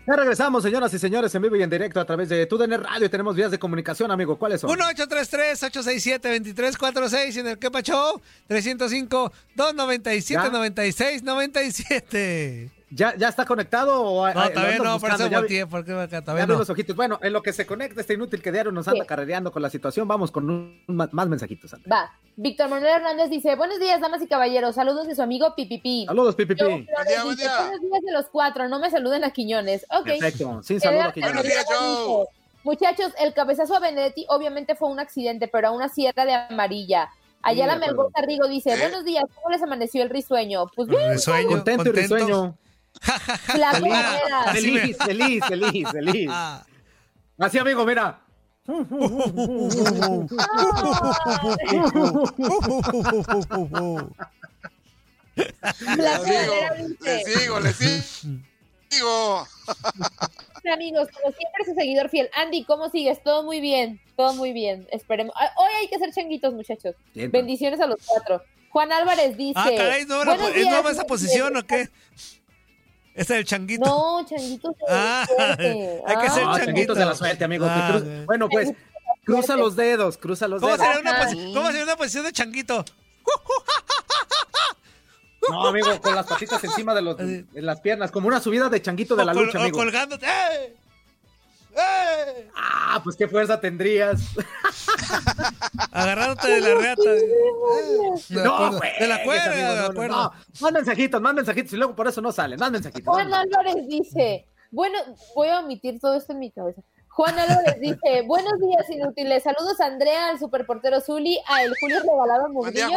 Ya regresamos, señoras y señores, en vivo y en directo a través de TUDN Radio. Tenemos vías de comunicación, amigo. ¿Cuáles son? 1-833-867-2346 y en el Kepa Show 305-297-96-97. ¿Ya, ¿Ya está conectado? O, no, todavía no, por eso volteé, porque todavía no. los ojitos. Bueno, en lo que se conecta este inútil que diario nos anda carrereando con la situación, vamos con un, más, mensajitos. Andrés. Va. Víctor Manuel Hernández dice, buenos días, damas y caballeros, saludos de su amigo Pipipi. Saludos, Pipipi. Buen día, buen día. Buenos días de los cuatro, no me saluden a Quiñones. Ok. Perfecto, sin saludo a Quiñones. Buenos días, Joe. Muchachos, el cabezazo a Benedetti obviamente fue un accidente, pero a una sierra de amarilla. Ayala sí, Melgoza Rigo dice, ¿Eh? buenos días, ¿cómo les amaneció el risueño? Pues bien. Risueño, contento y risueño. La feliz, feliz, feliz, feliz. Así, amigo, mira. La le sigo, le sigo. Amigos, como siempre, su seguidor fiel. Andy, ¿cómo sigues? Todo muy bien, todo muy bien. Esperemos. Hoy hay que hacer changuitos, muchachos. Bien, Bendiciones a los cuatro. Juan Álvarez dice. Ah, caray, ¿no, ¿es nueva esa posición o qué? Ese es el changuito. No, changuito de ah, suerte. Hay que ser ah, changuito de la suerte, amigo. Ah, bueno, pues, cruza los dedos, cruza los ¿Cómo dedos. Sería una ¿Cómo sería una posición de changuito? No, amigo, con las patitas encima de, los, de las piernas, como una subida de changuito de la lucha, amigo. O colgándote. ¡Eh! ¡Eh! Ah, pues qué fuerza tendrías. Agarrándote de la reata. no, güey. De la cuerda, de la cuerda. No, más mensajitos, más mensajitos y luego por eso no salen. Más mensajitos. Juan Álvarez dice, bueno, voy a omitir todo esto en mi cabeza. Juan Álvarez dice, buenos días inútiles, saludos a Andrea, al superportero Zuli, a el Julio Regalado Mugrillo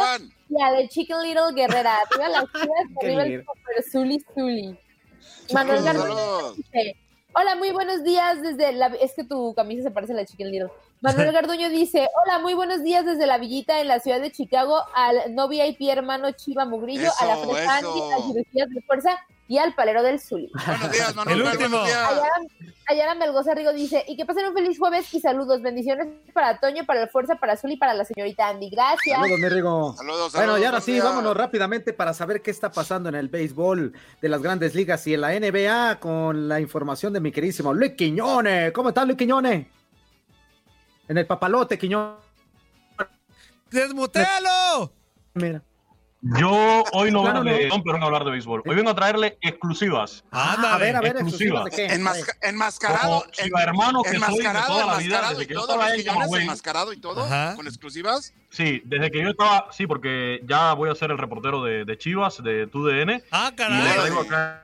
y a The Chicken Little Guerrera. Arriba las chivas, arriba el super Zuli Zuli. Manuel García dice, Hola, muy buenos días desde la... Es que tu camisa se parece a la Chicken Little. Manuel Garduño dice, hola, muy buenos días desde la villita en la ciudad de Chicago al no VIP hermano Chiva Mugrillo, eso, a la Fresa Andy, a cirugías de fuerza y al palero del Zuli. Buenos días, Manuel. El último. Ayala, Melgoza Rigo dice, y que pasen un feliz jueves y saludos, bendiciones para Toño, para el Fuerza, para Zuli y para la señorita Andy. Gracias. Saludos, mi Rigo. Saludos, saludos, bueno, y ahora sí, vámonos rápidamente para saber qué está pasando en el béisbol de las grandes ligas y en la NBA con la información de mi queridísimo Luis Quiñones. ¿Cómo estás, Luis Quiñones? En el papalote, Quiñones. ¡Desmutealo! Mira. Yo hoy no vengo de pero vengo a hablar de béisbol. Hoy vengo a traerle exclusivas. Ah, a ver, a ver, exclusivas. enmascarado. Como Chiva hermano que soy de toda la vida, desde que yo todo, estaba enmascarado y todo, Ajá. con exclusivas. Sí, desde que yo estaba, sí, porque ya voy a ser el reportero de, de Chivas, de TUDN. Ah, Y le caray. traigo acá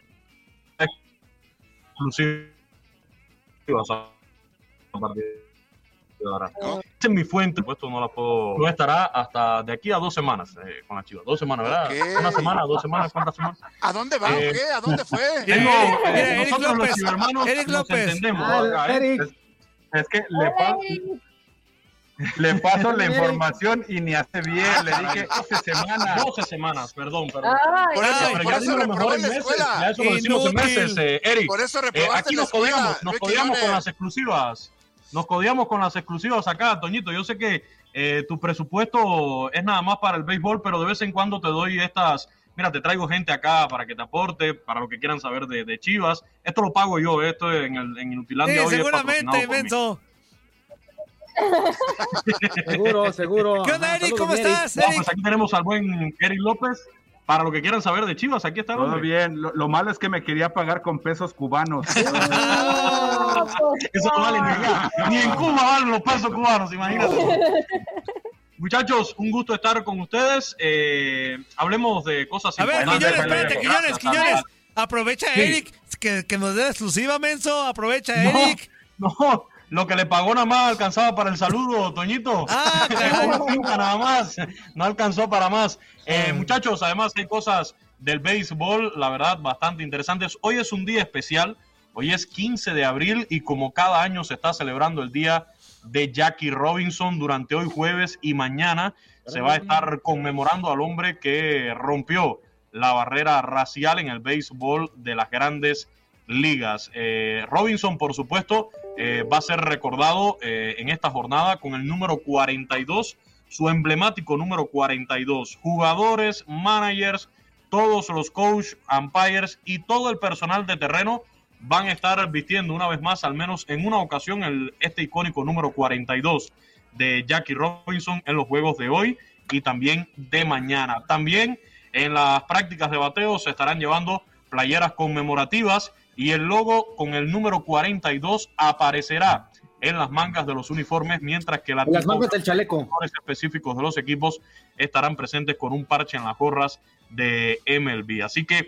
Exclusivas. Esa es mi fuente, puesto no la puedo. No estará hasta de aquí a dos semanas eh, con la Chivas. Dos semanas, ¿verdad? Una semana, dos semanas, ¿cuántas semanas? ¿A dónde va? Eh, ¿Qué? ¿A dónde fue? Tengo, eh, Eric nosotros López. los hermanos Eric nos López. entendemos. Ah, Eric. Es, es, que le paso, le paso la información y ni hace bien. Le dije 12 semanas. 12 semanas, perdón, perdón. Ay, por eso, por eso reprobé en meses. Ya eso lo decimos en meses, eh, Eric. Por eso eh, aquí nos codiamos, nos codiamos con las exclusivas. Nos codiamos con las exclusivas acá, Toñito. Yo sé que eh, tu presupuesto es nada más para el béisbol, pero de vez en cuando te doy estas. Mira, te traigo gente acá para que te aporte, para lo que quieran saber de, de Chivas. Esto lo pago yo, esto en, el, en Inutilandia sí, hoy seguramente, Benzo. seguro, seguro. ¿Qué onda, Eric? ¿Cómo estás, Eric? pues aquí tenemos al buen Eric López. Para lo que quieran saber de Chivas, aquí está. Todo bien. Lo, lo, malo es que me quería pagar con pesos cubanos. Eso no vale ni Ni en Cuba valen los pesos cubanos, imagínate. Muchachos, un gusto estar con ustedes. Eh, hablemos de cosas A ver, Quiñones, espérate, Quiñones, Quiñones. Aprovecha, sí. Eric, que, que, nos dé exclusiva, Menso. Aprovecha, no, Eric. No, lo que le pagó nada más alcanzaba para el saludo, Toñito. Ah, claro. nada más, no alcanzó para más. Eh, muchachos, además hay cosas del béisbol, la verdad, bastante interesantes. Hoy es un día especial, hoy es 15 de abril y como cada año se está celebrando el día de Jackie Robinson durante hoy jueves y mañana se va a estar conmemorando al hombre que rompió la barrera racial en el béisbol de las grandes ligas. Eh, Robinson, por supuesto, eh, va a ser recordado eh, en esta jornada con el número 42, su emblemático número 42. Jugadores, managers, todos los coach, umpires y todo el personal de terreno van a estar vistiendo una vez más, al menos en una ocasión, el, este icónico número 42 de Jackie Robinson en los juegos de hoy y también de mañana. También en las prácticas de bateo se estarán llevando playeras conmemorativas y el logo con el número 42 aparecerá en las mangas de los uniformes, mientras que las mangas del chaleco específicos de los equipos estarán presentes con un parche en las gorras de MLB. Así que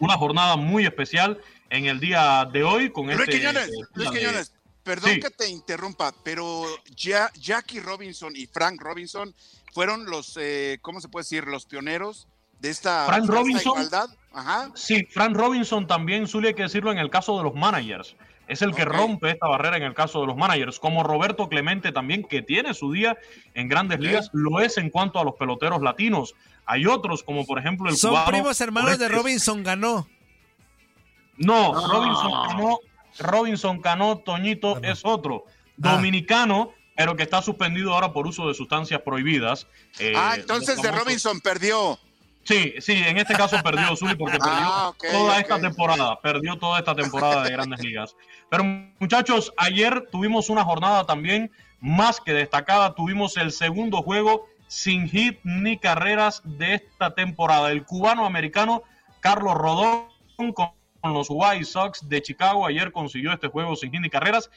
una jornada muy especial en el día de hoy con Luis este Quiñones, Luis Quiñones, perdón sí. que te interrumpa, pero ya Jackie Robinson y Frank Robinson fueron los, eh, ¿cómo se puede decir? Los pioneros de esta, Frank Robinson, igualdad. Ajá. Sí, Frank Robinson también suele que decirlo en el caso de los managers. Es el que okay. rompe esta barrera en el caso de los managers, como Roberto Clemente también, que tiene su día en grandes okay. ligas, lo es en cuanto a los peloteros latinos. Hay otros, como por ejemplo el Son cubano, primos hermanos de Robinson ganó. No, no, Robinson Cano, Robinson Cano, Toñito es otro. Dominicano, ah. pero que está suspendido ahora por uso de sustancias prohibidas. Eh, ah, entonces de Robinson perdió. Sí, sí, en este caso perdió Zuli porque perdió ah, okay, toda okay. esta temporada, perdió toda esta temporada de grandes ligas. Pero muchachos, ayer tuvimos una jornada también más que destacada, tuvimos el segundo juego sin hit ni carreras de esta temporada. El cubano americano Carlos Rodón con los White Sox de Chicago ayer consiguió este juego sin hit ni carreras,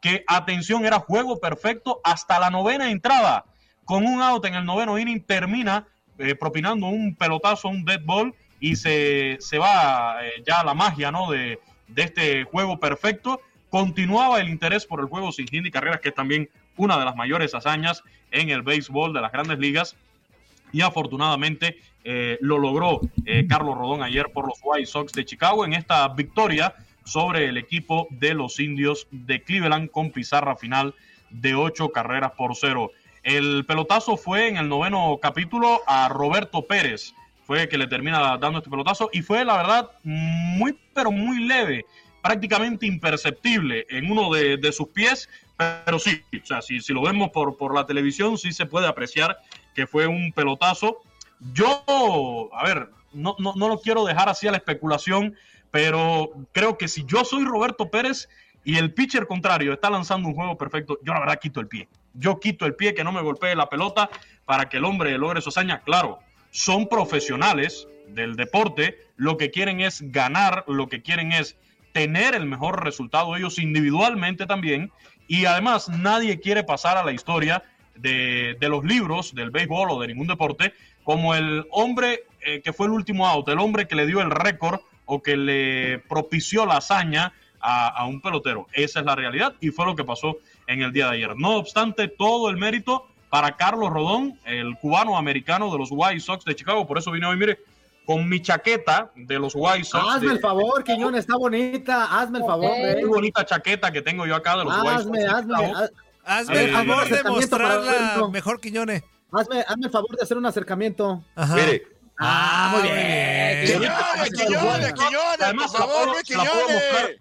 que atención era juego perfecto hasta la novena entrada. Con un out en el noveno inning termina eh, propinando un pelotazo, un dead ball, y se, se va eh, ya la magia ¿no? de, de, este juego perfecto. Continuaba el interés por el juego sin hit y carreras, que es también una de las mayores hazañas en el béisbol de las grandes ligas. Y afortunadamente eh, lo logró Carlos Rodón ayer por los White Sox de Chicago en esta victoria sobre el equipo de los indios de Cleveland con pizarra final de ocho carreras por cero. El pelotazo fue en el noveno capítulo a Roberto Pérez, fue que le termina dando este pelotazo y fue la verdad muy pero muy leve, prácticamente imperceptible en uno de, de sus pies, pero sí, o sea, si, si lo vemos por, por la televisión sí se puede apreciar que fue un pelotazo. Yo, a ver, no, no, no lo quiero dejar así a la especulación, pero creo que si yo soy Roberto Pérez y el pitcher contrario está lanzando un juego perfecto, yo la verdad quito el pie yo quito el pie, que no me golpee la pelota para que el hombre logre su hazaña. Claro, son profesionales del deporte, lo que quieren es ganar, lo que quieren es tener el mejor resultado ellos individualmente también, y además nadie quiere pasar a la historia de, de los libros del béisbol o de ningún deporte como el hombre eh, que fue el último out, el hombre que le dio el récord o que le propició la hazaña a, un pelotero. Esa es la realidad y fue lo que pasó en el día de ayer. No obstante, todo el mérito para Carlos Rodón, el cubano americano de los White Sox de Chicago. Por eso vine hoy, mire, con mi chaqueta de los White Sox. Hazme el favor, Quiñones, está bonita. Hazme el favor. Muy bonita chaqueta que tengo yo acá de los White Sox. Hazme, hazme. Hazme el favor de mostrarla mejor, Quiñones. Hazme, hazme el favor de hacer un acercamiento. Ajá. Mire. Ah, muy bien. Quiñones, Quiñones, Quiñones, por favor, Quiñones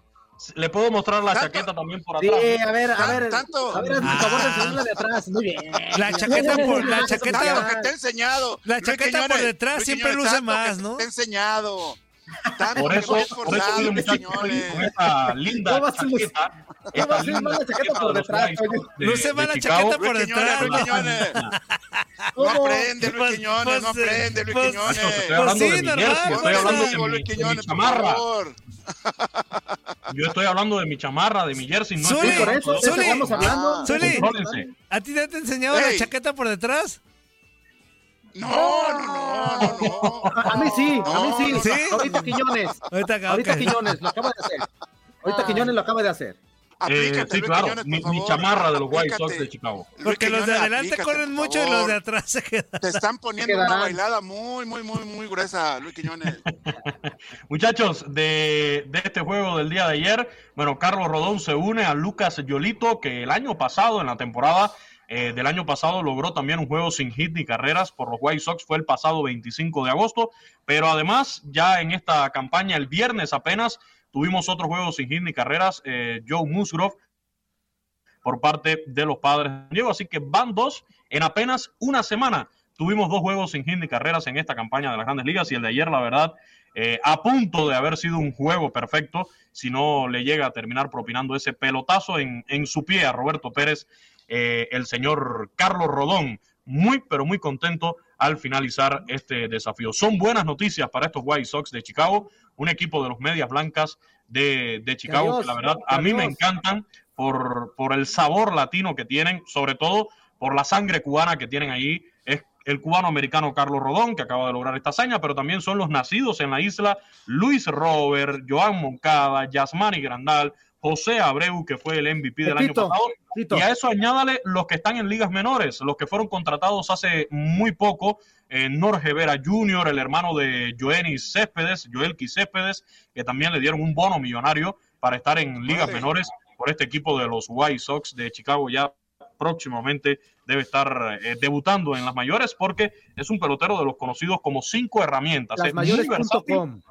le puedo mostrar la chaqueta también por atrás. Sí, a ver, a ver. ¿Tanto? A ver, por favor, enseñarla de atrás. Muy bien. La chaqueta por la chaqueta. que te he enseñado. La chaqueta por detrás siempre luce más, ¿no? Te he enseñado. Por eso, por eso con esta linda chaqueta. La chaqueta por detrás. La chaqueta por detrás. No aprende, Luis Quiñones, no aprende, Luis Quiñones. Estoy hablando de mi jersey, estoy hablando de mi chamarra. Yo estoy hablando de mi chamarra, de mi jersey. No Zuli, por eso, estamos hablando. ¿a ti te ha enseñado la chaqueta por detrás? No, no, no, no. A, mí sí, a mí sí. ¿Sí? Ahorita Quiñones. Ahorita, Ahorita Quiñones lo acaba de hacer. Ahorita Quiñones lo acaba de hacer. Eh, sí, claro, mi, chamarra de los White Sox de Chicago. Porque los de adelante corren mucho y los de atrás se quedan. Te están poniendo una bailada muy, muy, muy, muy gruesa, Luis Quiñones. Muchachos, de, de, este juego del día de ayer, bueno, Carlos Rodón se une a Lucas Yolito, que el año pasado, en la temporada eh, del año pasado, logró también un juego sin hit ni carreras por los White Sox, fue el pasado 25 de agosto, pero además, ya en esta campaña, el viernes apenas, Tuvimos otros juegos sin hit ni carreras. Eh, Joe Musgrove por parte de los padres de Diego. Así que van dos en apenas una semana. Tuvimos dos juegos sin hit ni carreras en esta campaña de las grandes ligas y el de ayer, la verdad, eh, a punto de haber sido un juego perfecto, si no le llega a terminar propinando ese pelotazo en, en su pie a Roberto Pérez, eh, el señor Carlos Rodón. Muy, pero muy contento al finalizar este desafío. Son buenas noticias para estos White Sox de Chicago un equipo de los Medias Blancas de, Chicago, que la verdad a mí me encantan por, por el sabor latino que tienen, sobre todo por la sangre cubana que tienen ahí. Es el cubano americano Carlos Rodón, que acaba de lograr esta hazaña, pero también son los nacidos en la isla Luis Robert, Joan Moncada, Yasmani Grandal, José Abreu, que fue el MVP del año pasado. Y a eso añádale los que están en ligas menores, los que fueron contratados hace muy poco. Eh, Norge Vera Jr., el hermano de Joenis Céspedes, Joelki Céspedes, que también le dieron un bono millonario para estar en ligas menores por este equipo de los White Sox de Chicago. Ya próximamente debe estar eh, debutando en las mayores porque es un pelotero de los conocidos como cinco herramientas. Las muy versátil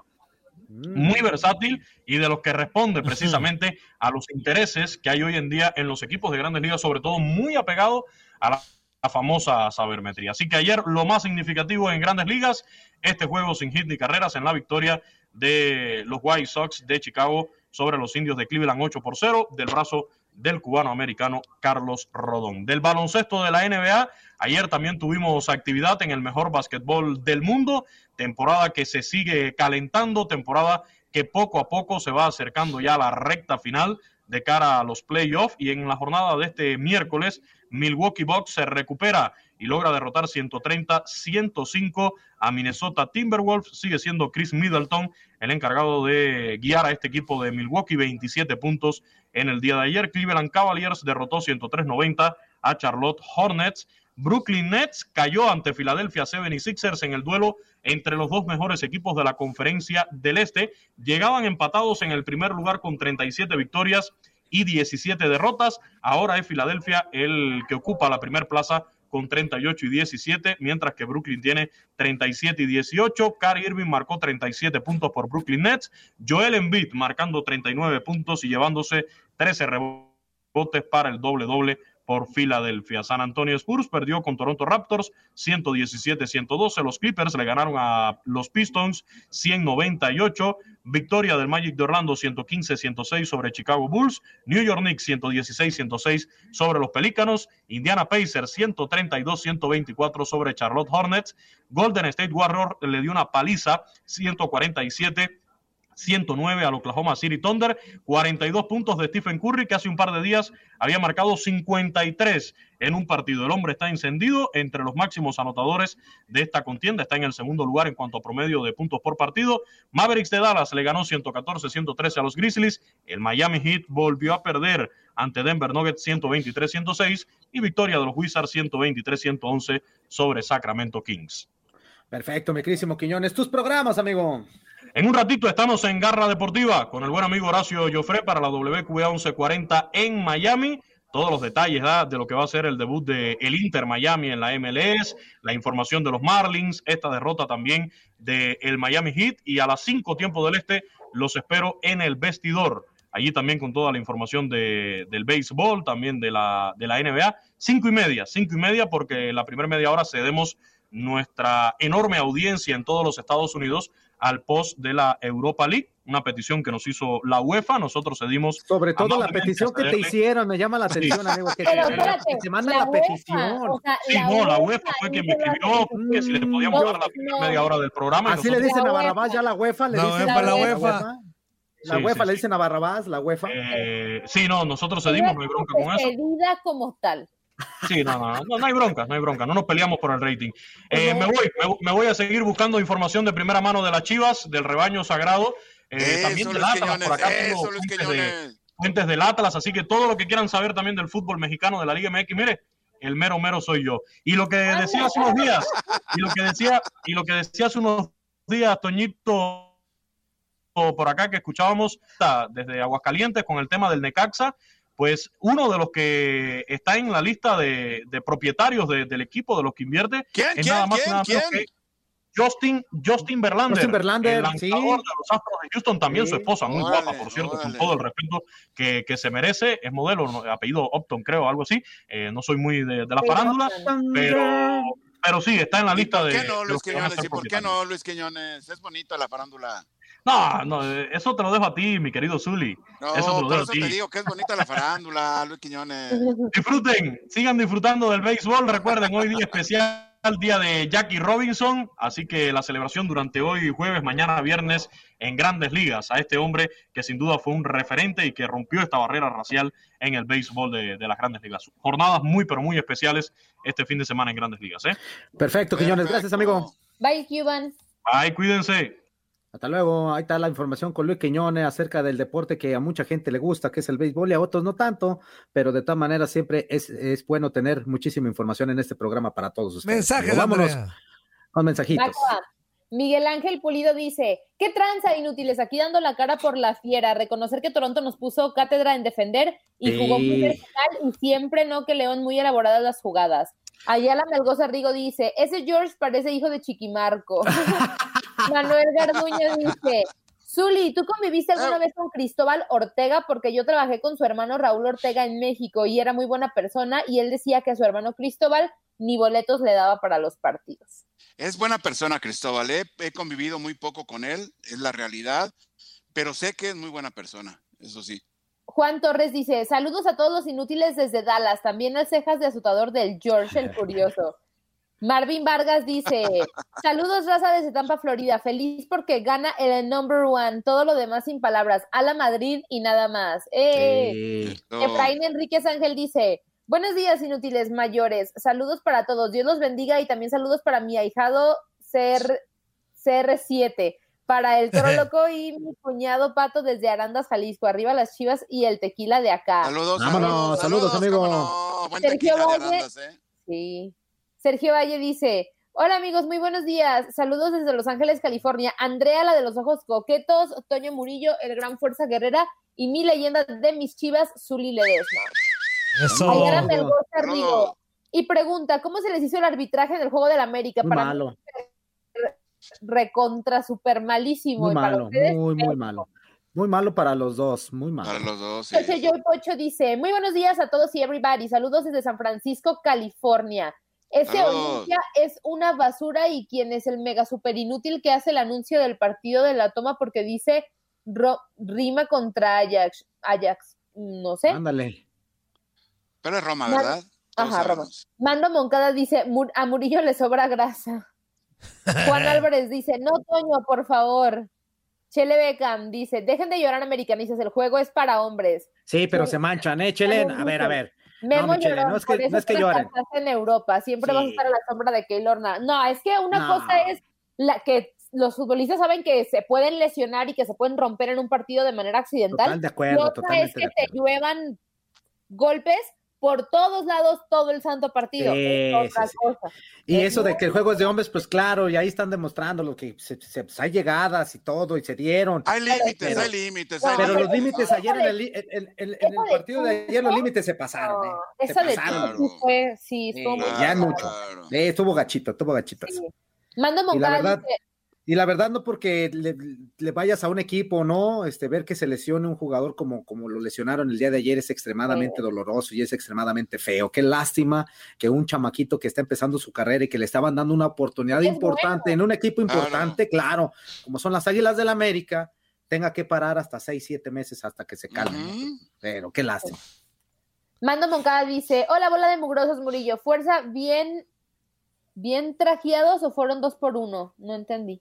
y de los que responde precisamente a los intereses que hay hoy en día en los equipos de grandes ligas, sobre todo muy apegado a la, famosa sabermetría. Así que ayer lo más significativo en grandes ligas, este juego sin hit ni carreras en la victoria de los White Sox de Chicago sobre los indios de Cleveland 8 por 0 del brazo del cubano americano Carlos Rodón. Del baloncesto de la NBA, ayer también tuvimos actividad en el mejor básquetbol del mundo, temporada que se sigue calentando, temporada que poco a poco se va acercando ya a la recta final de cara a los playoffs y en la jornada de este miércoles Milwaukee Bucks se recupera y logra derrotar 130-105 a Minnesota Timberwolves. Sigue siendo Chris Middleton el encargado de guiar a este equipo de Milwaukee, 27 puntos en el día de ayer. Cleveland Cavaliers derrotó 103-90 a Charlotte Hornets. Brooklyn Nets cayó ante Philadelphia 76ers en el duelo entre los dos mejores equipos de la conferencia del Este. Llegaban empatados en el primer lugar con 37 victorias y 17 derrotas. Ahora es Filadelfia el que ocupa la primera plaza con 38 y 17, mientras que Brooklyn tiene 37 y 18. Kyrie Irving marcó 37 puntos por Brooklyn Nets. Joel Embiid marcando 39 puntos y llevándose 13 rebotes para el doble doble por Filadelfia. San Antonio Spurs perdió con Toronto Raptors 117-112. Los Clippers le ganaron a los Pistons 198. Victoria del Magic de Orlando 115-106 sobre Chicago Bulls. New York Knicks 116-106 sobre los Pelícanos. Indiana Pacers 132-124 sobre Charlotte Hornets. Golden State Warriors le dio una paliza 147 109 al Oklahoma City Thunder, 42 puntos de Stephen Curry, que hace un par de días había marcado 53 en un partido. El hombre está encendido entre los máximos anotadores de esta contienda, está en el segundo lugar en cuanto a promedio de puntos por partido. Mavericks de Dallas le ganó 114-113 a los Grizzlies, el Miami Heat volvió a perder ante Denver Nuggets 123-106 y victoria de los Wizards 123-111 sobre Sacramento Kings. Perfecto, mi querísimo Quiñones. Tus programas, amigo. En un ratito estamos en Garra Deportiva con el buen amigo Horacio Joffre para la WQA 1140 en Miami. Todos los detalles de lo que va a ser el debut de Inter Miami en la MLS, la información de los Marlins, esta derrota también del el Miami Heat y a las 5 tiempo del este los espero en el vestidor. Allí también con toda la información de, del béisbol, también de la, de la NBA. Cinco y media, cinco y media, porque la primera media hora cedemos nuestra enorme audiencia en todos los Estados Unidos al post de la Europa League, una petición que nos hizo la UEFA, nosotros cedimos. Sobre todo la petición que te hicieron, me llama la atención, amigo, que, te, manda la, petición. sí, no, la UEFA fue quien me escribió que si le podíamos dar la media hora del programa. Así le dicen a Barrabás ya la UEFA, le dicen a la UEFA. La UEFA le dicen a Barrabás, la UEFA. Eh, sí, no, nosotros cedimos, no hay bronca con eso. como tal. Sí, no, no, no, hay bronca, no hay bronca, no nos peleamos por el rating. Eh, me, voy, me, voy a seguir buscando información de primera mano de las Chivas, del rebaño sagrado, eh, también del Atlas, por acá tengo fuentes, de, fuentes del Atlas, así que todo lo que quieran saber también del fútbol mexicano de la Liga MX, mire, el mero mero soy yo. Y lo que decía hace unos días, y lo que decía, y lo que decía hace unos días, Toñito, por acá que escuchábamos desde Aguascalientes con el tema del Necaxa, pues uno de los que está en la lista de, propietarios del equipo, de los que invierte, es nada más nada que Justin, Justin Verlander, Justin Verlander el lanzador de los Astros de Houston, también su esposa, muy guapa, por cierto, con todo el respeto que, se merece, es modelo, apellido Opton, creo, algo así, eh, no soy muy de, la farándula, pero, pero sí, está en la lista de... ¿Por qué no, Luis Quiñones? ¿Y por qué no, Luis Quiñones? Es bonito la farándula. No, no, eso te lo dejo a ti, mi querido Zuli. No, eso te lo dejo a ti. te digo que es bonita la farándula, Luis Quiñones. Disfruten, sigan disfrutando del béisbol. Recuerden, hoy día especial día de Jackie Robinson, así que la celebración durante hoy jueves, mañana viernes en grandes ligas a este hombre que sin duda fue un referente y que rompió esta barrera racial en el béisbol de, las grandes ligas. Jornadas muy pero muy especiales este fin de semana en grandes ligas. ¿eh? Perfecto, Quiñones, gracias amigo. Bye, Cuban. Bye, cuídense. Hasta luego. Ahí está la información con Luis Quiñones acerca del deporte que a mucha gente le gusta, que es el béisbol, y a otros no tanto, pero de todas maneras siempre es, es bueno tener muchísima información en este programa para todos ustedes. Mensajes, vámonos con mensajitos. Miguel Ángel Pulido dice, ¿qué tranza inútiles aquí dando la cara por la fiera? Reconocer que Toronto nos puso cátedra en defender y jugó muy vertical y siempre no que León muy elaboradas las jugadas. Ayala Melgoza Rigo dice, ese George parece hijo de Chiquimarco. Manuel Garduño dice, Zuli, ¿tú conviviste alguna vez con Cristóbal Ortega? Porque yo trabajé con su hermano Raúl Ortega en México y era muy buena persona y él decía que a su hermano Cristóbal ni boletos le daba para los partidos. Es buena persona Cristóbal, ¿eh? he convivido muy poco con él, es la realidad, pero sé que es muy buena persona, eso sí. Juan Torres dice, saludos a todos los inútiles desde Dallas, también las cejas de azotador del George el Curioso. Marvin Vargas dice, saludos raza desde Tampa, Florida, feliz porque gana el number one, todo lo demás sin palabras, a la Madrid y nada más. Eh. Efraín Enríquez Ángel dice, buenos días inútiles mayores, saludos para todos, Dios los bendiga y también saludos para mi ahijado CR, CR7, para el Toro Loco y mi cuñado Pato desde Arandas, Jalisco, arriba las chivas y el tequila de acá. Saludos, Vámonos, saludos, amigo. Sergio Valle, ¿eh? sí. Sergio Valle dice, hola amigos, muy buenos días. Saludos desde Los Ángeles, California. Andrea, la de los ojos coquetos, Toño Murillo, el gran Fuerza Guerrera y mi leyenda de mis chivas, Zuli Ledesma. Eso. Y pregunta, ¿cómo se les hizo el arbitraje en el Juego del América? Muy para malo. Recontra super malísimo. Muy malo, muy, muy malo. Muy malo para los dos, muy malo. Para los dos. Sí. Pocho dice, muy buenos días a todos y everybody. Saludos desde San Francisco, California. Ese Olimpia es una basura y quien es el mega super inútil que hace el anuncio del partido de la toma porque dice rima contra Ajax. Ajax, no sé. Ándale. Pero es Roma, ¿verdad? Ajá, Roma. Mando Moncada dice, a Murillo le sobra grasa. Juan Álvarez dice, no, Toño, por favor. Chele Beckham dice, dejen de llorar americanistas, el juego es para hombres. Sí, pero se manchan, ¿eh, Chelen? A ver, a ver. Memo no, no es que, no es que lloren. en Europa, siempre vas a estar a la sombra de Keylor No, es que una cosa es la que los futbolistas saben que se pueden lesionar y que se pueden romper en un partido de manera accidental. Total de acuerdo, y otra es que te lluevan golpes por todos lados todo el santo partido. Y eso de que el juego es de hombres, pues claro, y ahí están demostrando lo que se, pues, hay llegadas y todo, y se dieron. Hay límites, hay límites. pero los límites ayer en el, el partido de ayer, los límites se pasaron. ¿eh? Eso de fue, sí, estuvo Ya mucho. estuvo gachito, estuvo gachito. Mando Moncada y la verdad, no porque le, vayas a un equipo, ¿no? Este, ver que se lesione un jugador como, como lo lesionaron el día de ayer es extremadamente doloroso y es extremadamente feo. Qué lástima que un chamaquito que está empezando su carrera y que le estaban dando una oportunidad importante en un equipo importante, claro. como son las Águilas del la América, tenga que parar hasta seis, siete meses hasta que se calme. Pero qué lástima. Mando Moncada dice: Hola, bola de mugrosos, Murillo. Fuerza, bien, bien trajeados o fueron dos por uno? No entendí.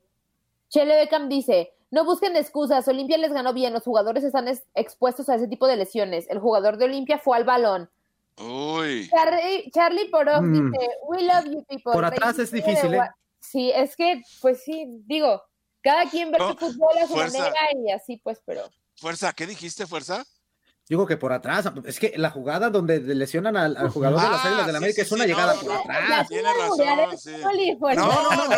Chele Beckham dice, no busquen excusas, Olimpia les ganó bien, los jugadores están expuestos a ese tipo de lesiones. El jugador de Olimpia fue al balón. Uy. Charlie, Charlie Porok mm. dice, we love you people. Por atrás es difícil, ¿eh? Sí, es que, pues sí, digo, cada quien ve su fútbol a su manera y así, pues, pero. Fuerza, ¿qué dijiste, Fuerza? Digo que por atrás, es que la jugada donde lesionan al, jugador de las Águilas del la América es una llegada por atrás. Tiene razón, sí. No, no, no,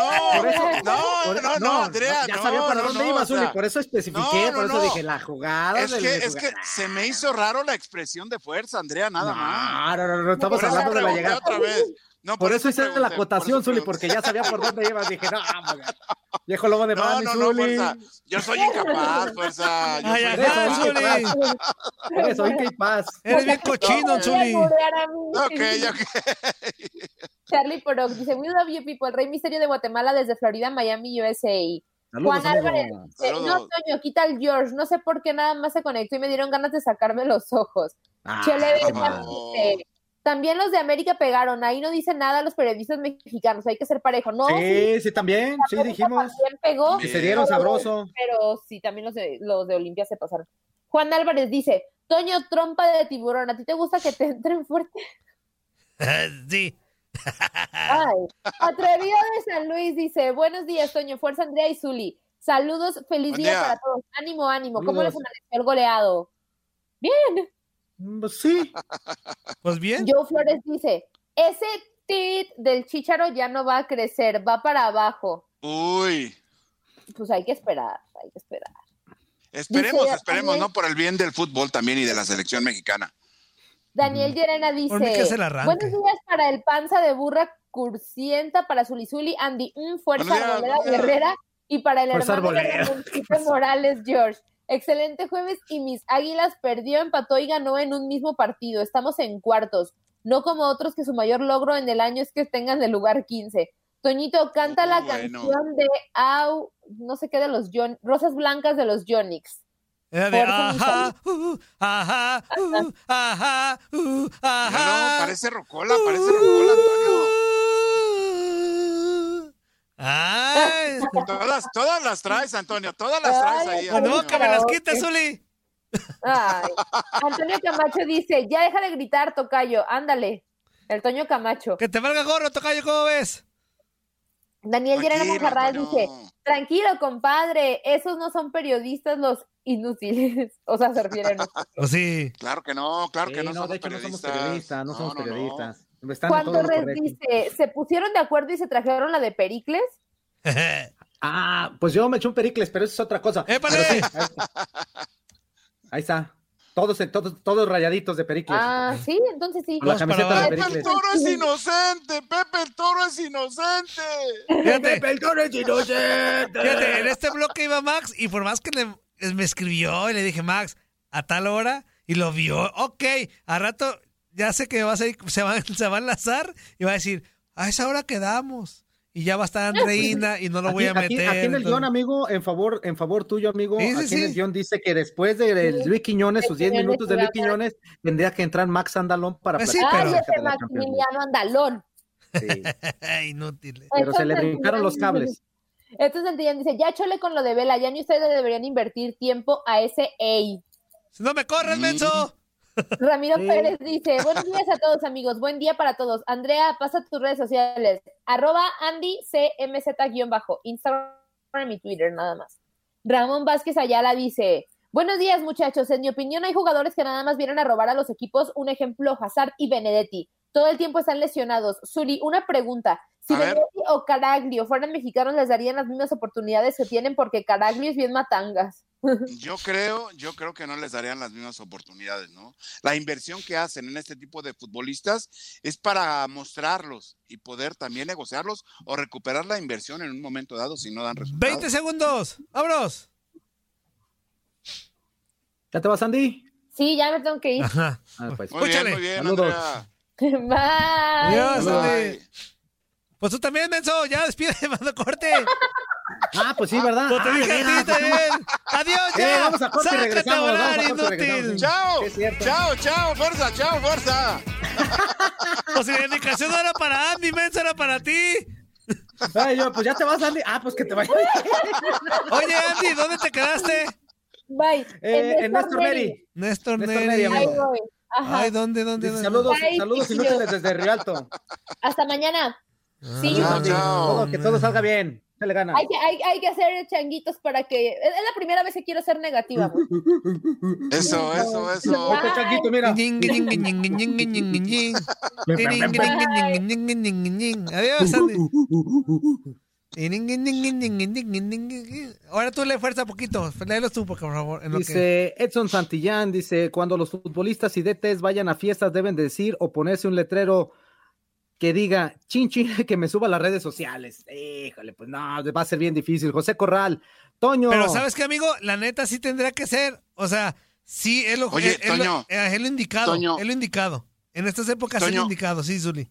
no, no, no, Andrea, ya sabía para dónde iba, Zuli, por eso especifiqué, por eso dije la jugada. Es que, es que se me hizo raro la expresión de fuerza, Andrea, nada más. No, no, no, estamos hablando de la llegada. Otra vez. No, por, eso hice la acotación, Zuli, porque ya sabía por dónde ibas. Dije, no, viejo lobo de mano, no, no, no, fuerza. Yo soy incapaz, fuerza. Yo Ay, soy incapaz. Eres soy incapaz. Eres bien cochino, Zuli. Ok, ok. Charlie Porok dice, we love you people, el rey misterio de Guatemala desde Florida, Miami, USA. Juan Álvarez, no, Toño, quita el George, no sé por qué nada más se conectó y me dieron ganas de sacarme los ojos. Ah, Chele dice, también los de América pegaron, ahí no dicen nada los periodistas mexicanos, hay que ser parejo, ¿no? Sí, sí, también, sí dijimos. También pegó. se dieron sabroso. Pero sí, también los de, los de Olimpia se pasaron. Juan Álvarez dice, Toño, trompa de tiburón, ¿a ti te gusta que te entren fuerte? sí. Ay, atrevido de San Luis dice, buenos días, Toño, fuerza Andrea y Zuli. Saludos, feliz día, para todos. Ánimo, ánimo. ¿Cómo les amaneció el goleado? Bien. Mm, pues sí. Pues bien. Joe Flores dice, ese tit del chícharo ya no va a crecer, va para abajo. Uy. Pues hay que esperar, hay que esperar. Esperemos, esperemos, ¿no? Por el bien del fútbol también y de la selección mexicana. Daniel Llerena dice, buenos días para el panza de burra cursienta, para Zulizuli, Andy, un fuerza arboleda guerrera y para el hermano de Morales, George. Excelente jueves y mis águilas perdió, empató y ganó en un mismo partido. Estamos en cuartos, no como otros que su mayor logro en el año es que tengan el lugar 15. Toñito, canta la canción de Au, no sé qué de los John, Rosas Blancas de los Jonix. ajá, uh, ajá, uh, ajá, uh, ajá. No, parece rocola, parece rocola, Antonio. Ay. Todas, todas las traes, Antonio, todas las traes ahí. No, que me las quites, Zuli. Ay. Antonio Camacho dice, ya deja de gritar, Tocayo, ándale. El Toño Camacho. Que te valga gorro, Tocayo, ¿cómo ves? Daniel Llerena Monjarral dice, tranquilo, compadre, esos no son periodistas los inútiles. O sea, se refieren. ¿O sí? Claro que no, claro que no, no de hecho no somos periodistas, no, somos periodistas. ¿Cuánto les dice? ¿Se pusieron de acuerdo y se trajeron la de Pericles? ah, pues yo me eché un Pericles, pero eso es otra cosa. ahí, está. Todos, todos, todos rayaditos de Pericles. Ah, sí, entonces sí. la camiseta de Pericles. Pepe el Toro es inocente, Pepe el Toro es inocente. Pepe el Toro es inocente. Fíjate, en este bloque iba Max y por más que le, me escribió y le dije, Max, a tal hora, y lo vio, ok, a rato ya sé que va a ser, se, va, se va a enlazar y va a decir, a esa hora quedamos. Y ya va a estar Andreina y no lo voy a meter. Aquí, en el guion, amigo, en favor, en favor tuyo, amigo, aquí en el guion dice que después de Luis Quiñones, sus 10 minutos de Luis Quiñones, tendría que entrar Max Andalón para pues sí, pero... ese Maximiliano Andalón. Sí. Inútil. Pero se le brincaron los cables. Entonces Santillán dice, ya chole con lo de Vela, ya ni ustedes deberían invertir tiempo a ese EI. ¡No me corres, menso! Ramiro Pérez dice, buenos días a todos amigos, buen día para todos. Andrea, pasa tus redes sociales, arroba Andy CMZ-bajo, Instagram y Twitter nada más. Ramón Vázquez Ayala dice, buenos días muchachos, en mi opinión hay jugadores que nada más vienen a robar a los equipos, un ejemplo, Hazard y Benedetti. Todo el tiempo están lesionados. Zuli, una pregunta. Si Benedetti o Caraglio fueran mexicanos, les darían las mismas oportunidades que tienen porque Caraglio es bien matangas. Yo creo, yo creo que no les darían las mismas oportunidades, ¿no? La inversión que hacen en este tipo de futbolistas es para mostrarlos y poder también negociarlos o recuperar la inversión en un momento dado si no dan resultados. 20 segundos, vámonos. ¿Ya te vas, Andy? Sí, ya me tengo que ir. Ajá. Ah, pues. Muy bien, muy bien, Saludos. Bye. Adiós, Bye. Andy. Pues tú también, menso, ya despide, mando corte. Ah, pues sí, ¿verdad? Pues te Ah, dije a ti también. Adiós, Eh, ya. vamos a corte y Sácate regresamos, a vamos volar, a corte y inútil. Chao, chao, chao, fuerza, chao, fuerza. Pues si la indicación no era para Andy, menso, era para ti. Ay, yo, pues ya te vas, Andy. Ah, pues que te vayas. Oye, Andy, ¿dónde te quedaste? Bye. Eh, en Néstor Neri. Néstor Néstor Neri. Ahí voy. Ajá. Ay, ¿dónde, dónde? Dónde? saludos, Bye, saludos inútiles desde Rialto. Hasta mañana. Sí, Chao, chao. todo- que todo salga bien. Échale ganas. Hay que, hacer changuitos para que. Es, la primera vez que quiero ser negativa. Eso, eso, eso. Changuito, mira. Adiós, Ahora tú le fuerza poquito. Tú, por favor. Edson Santillán, dice, cuando los futbolistas y DTs vayan a fiestas deben decir o ponerse un letrero que diga, chin, chin, que me suba a las redes sociales. Híjole, pues no, va a ser bien difícil. José Corral, Toño. Pero ¿sabes qué, amigo? La neta sí tendría que ser. O sea, sí es lo, Oye, es, es lo- Toño. eh, es lo indicado. Toño. Es lo indicado. En estas épocas es lo Toño. indicado, sí, Zuli.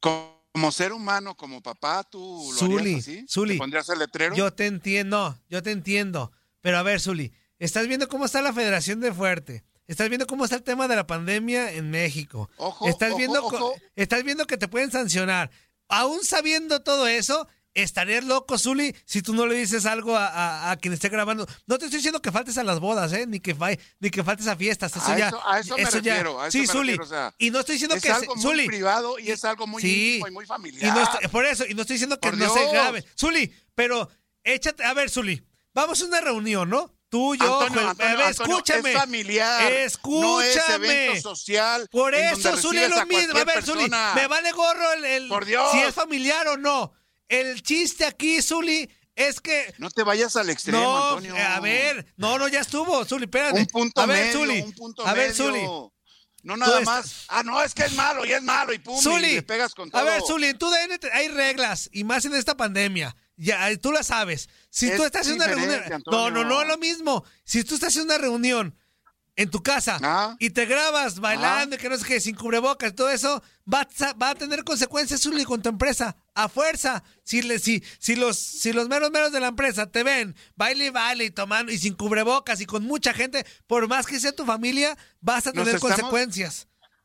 Como ser humano, como papá, tú lo Zuli, harías así. Zuli. ¿Te pondrías el letrero? Yo te entiendo, yo te entiendo. Pero a ver, Zuli, estás viendo cómo está la Federación de Fuerte. Estás viendo cómo está el tema de la pandemia en México. Ojo, estás ojo, viendo, ojo. estás viendo que te pueden sancionar. Aún sabiendo todo eso, estarías loco, Zuli, si tú no le dices algo a, a- a quien esté grabando. No te estoy diciendo que faltes a las bodas, ¿eh? Ni que, fa- ni que faltes a fiestas. Eso A ya. eso- a eso me ya- refiero, a eso sí, me Zuli. refiero, o sea, y no estoy diciendo es que. algo se- muy privado y es algo muy Sí. íntimo y muy familiar. y no estoy- por eso, y no estoy diciendo que Por no se Dios. grabe. Zuli, pero échate, a ver, Zuli, vamos a una reunión, ¿no? Tú, yo, Antonio, Antonio, a ver, Antonio, escúchame. Es familiar. Escúchame. No es evento social. Por eso, Zuli, es lo mismo. A ver, Zuli, me vale gorro el, el- Por Dios. si es familiar o no. El chiste aquí, Zuli, es que No te vayas al extremo, no, Antonio. eh, a ver, no, no, ya estuvo, Zuli, espérate. Un punto a ver, medio, Zuli, un punto a ver, medio. Zuli. No nada más. Ah, no, es que es malo y es malo y pum, y Zuli, le pegas con todo. a ver, Zuli, en tu DN hay reglas, y más en esta pandemia. Ya, tú la sabes. Si Es tú estás en una reunión. Antonio. No, no, no es lo mismo. Si tú estás en una reunión en tu casa Ah. y te grabas bailando y que no sé qué, sin cubrebocas todo eso, va, a- va a tener consecuencias, Zuli, con tu empresa. A fuerza. Si, le, si, si, los, si los meros meros de la empresa te ven, baile y baile y tomando y sin cubrebocas y con mucha gente, por más que sea tu familia, vas a tener estamos-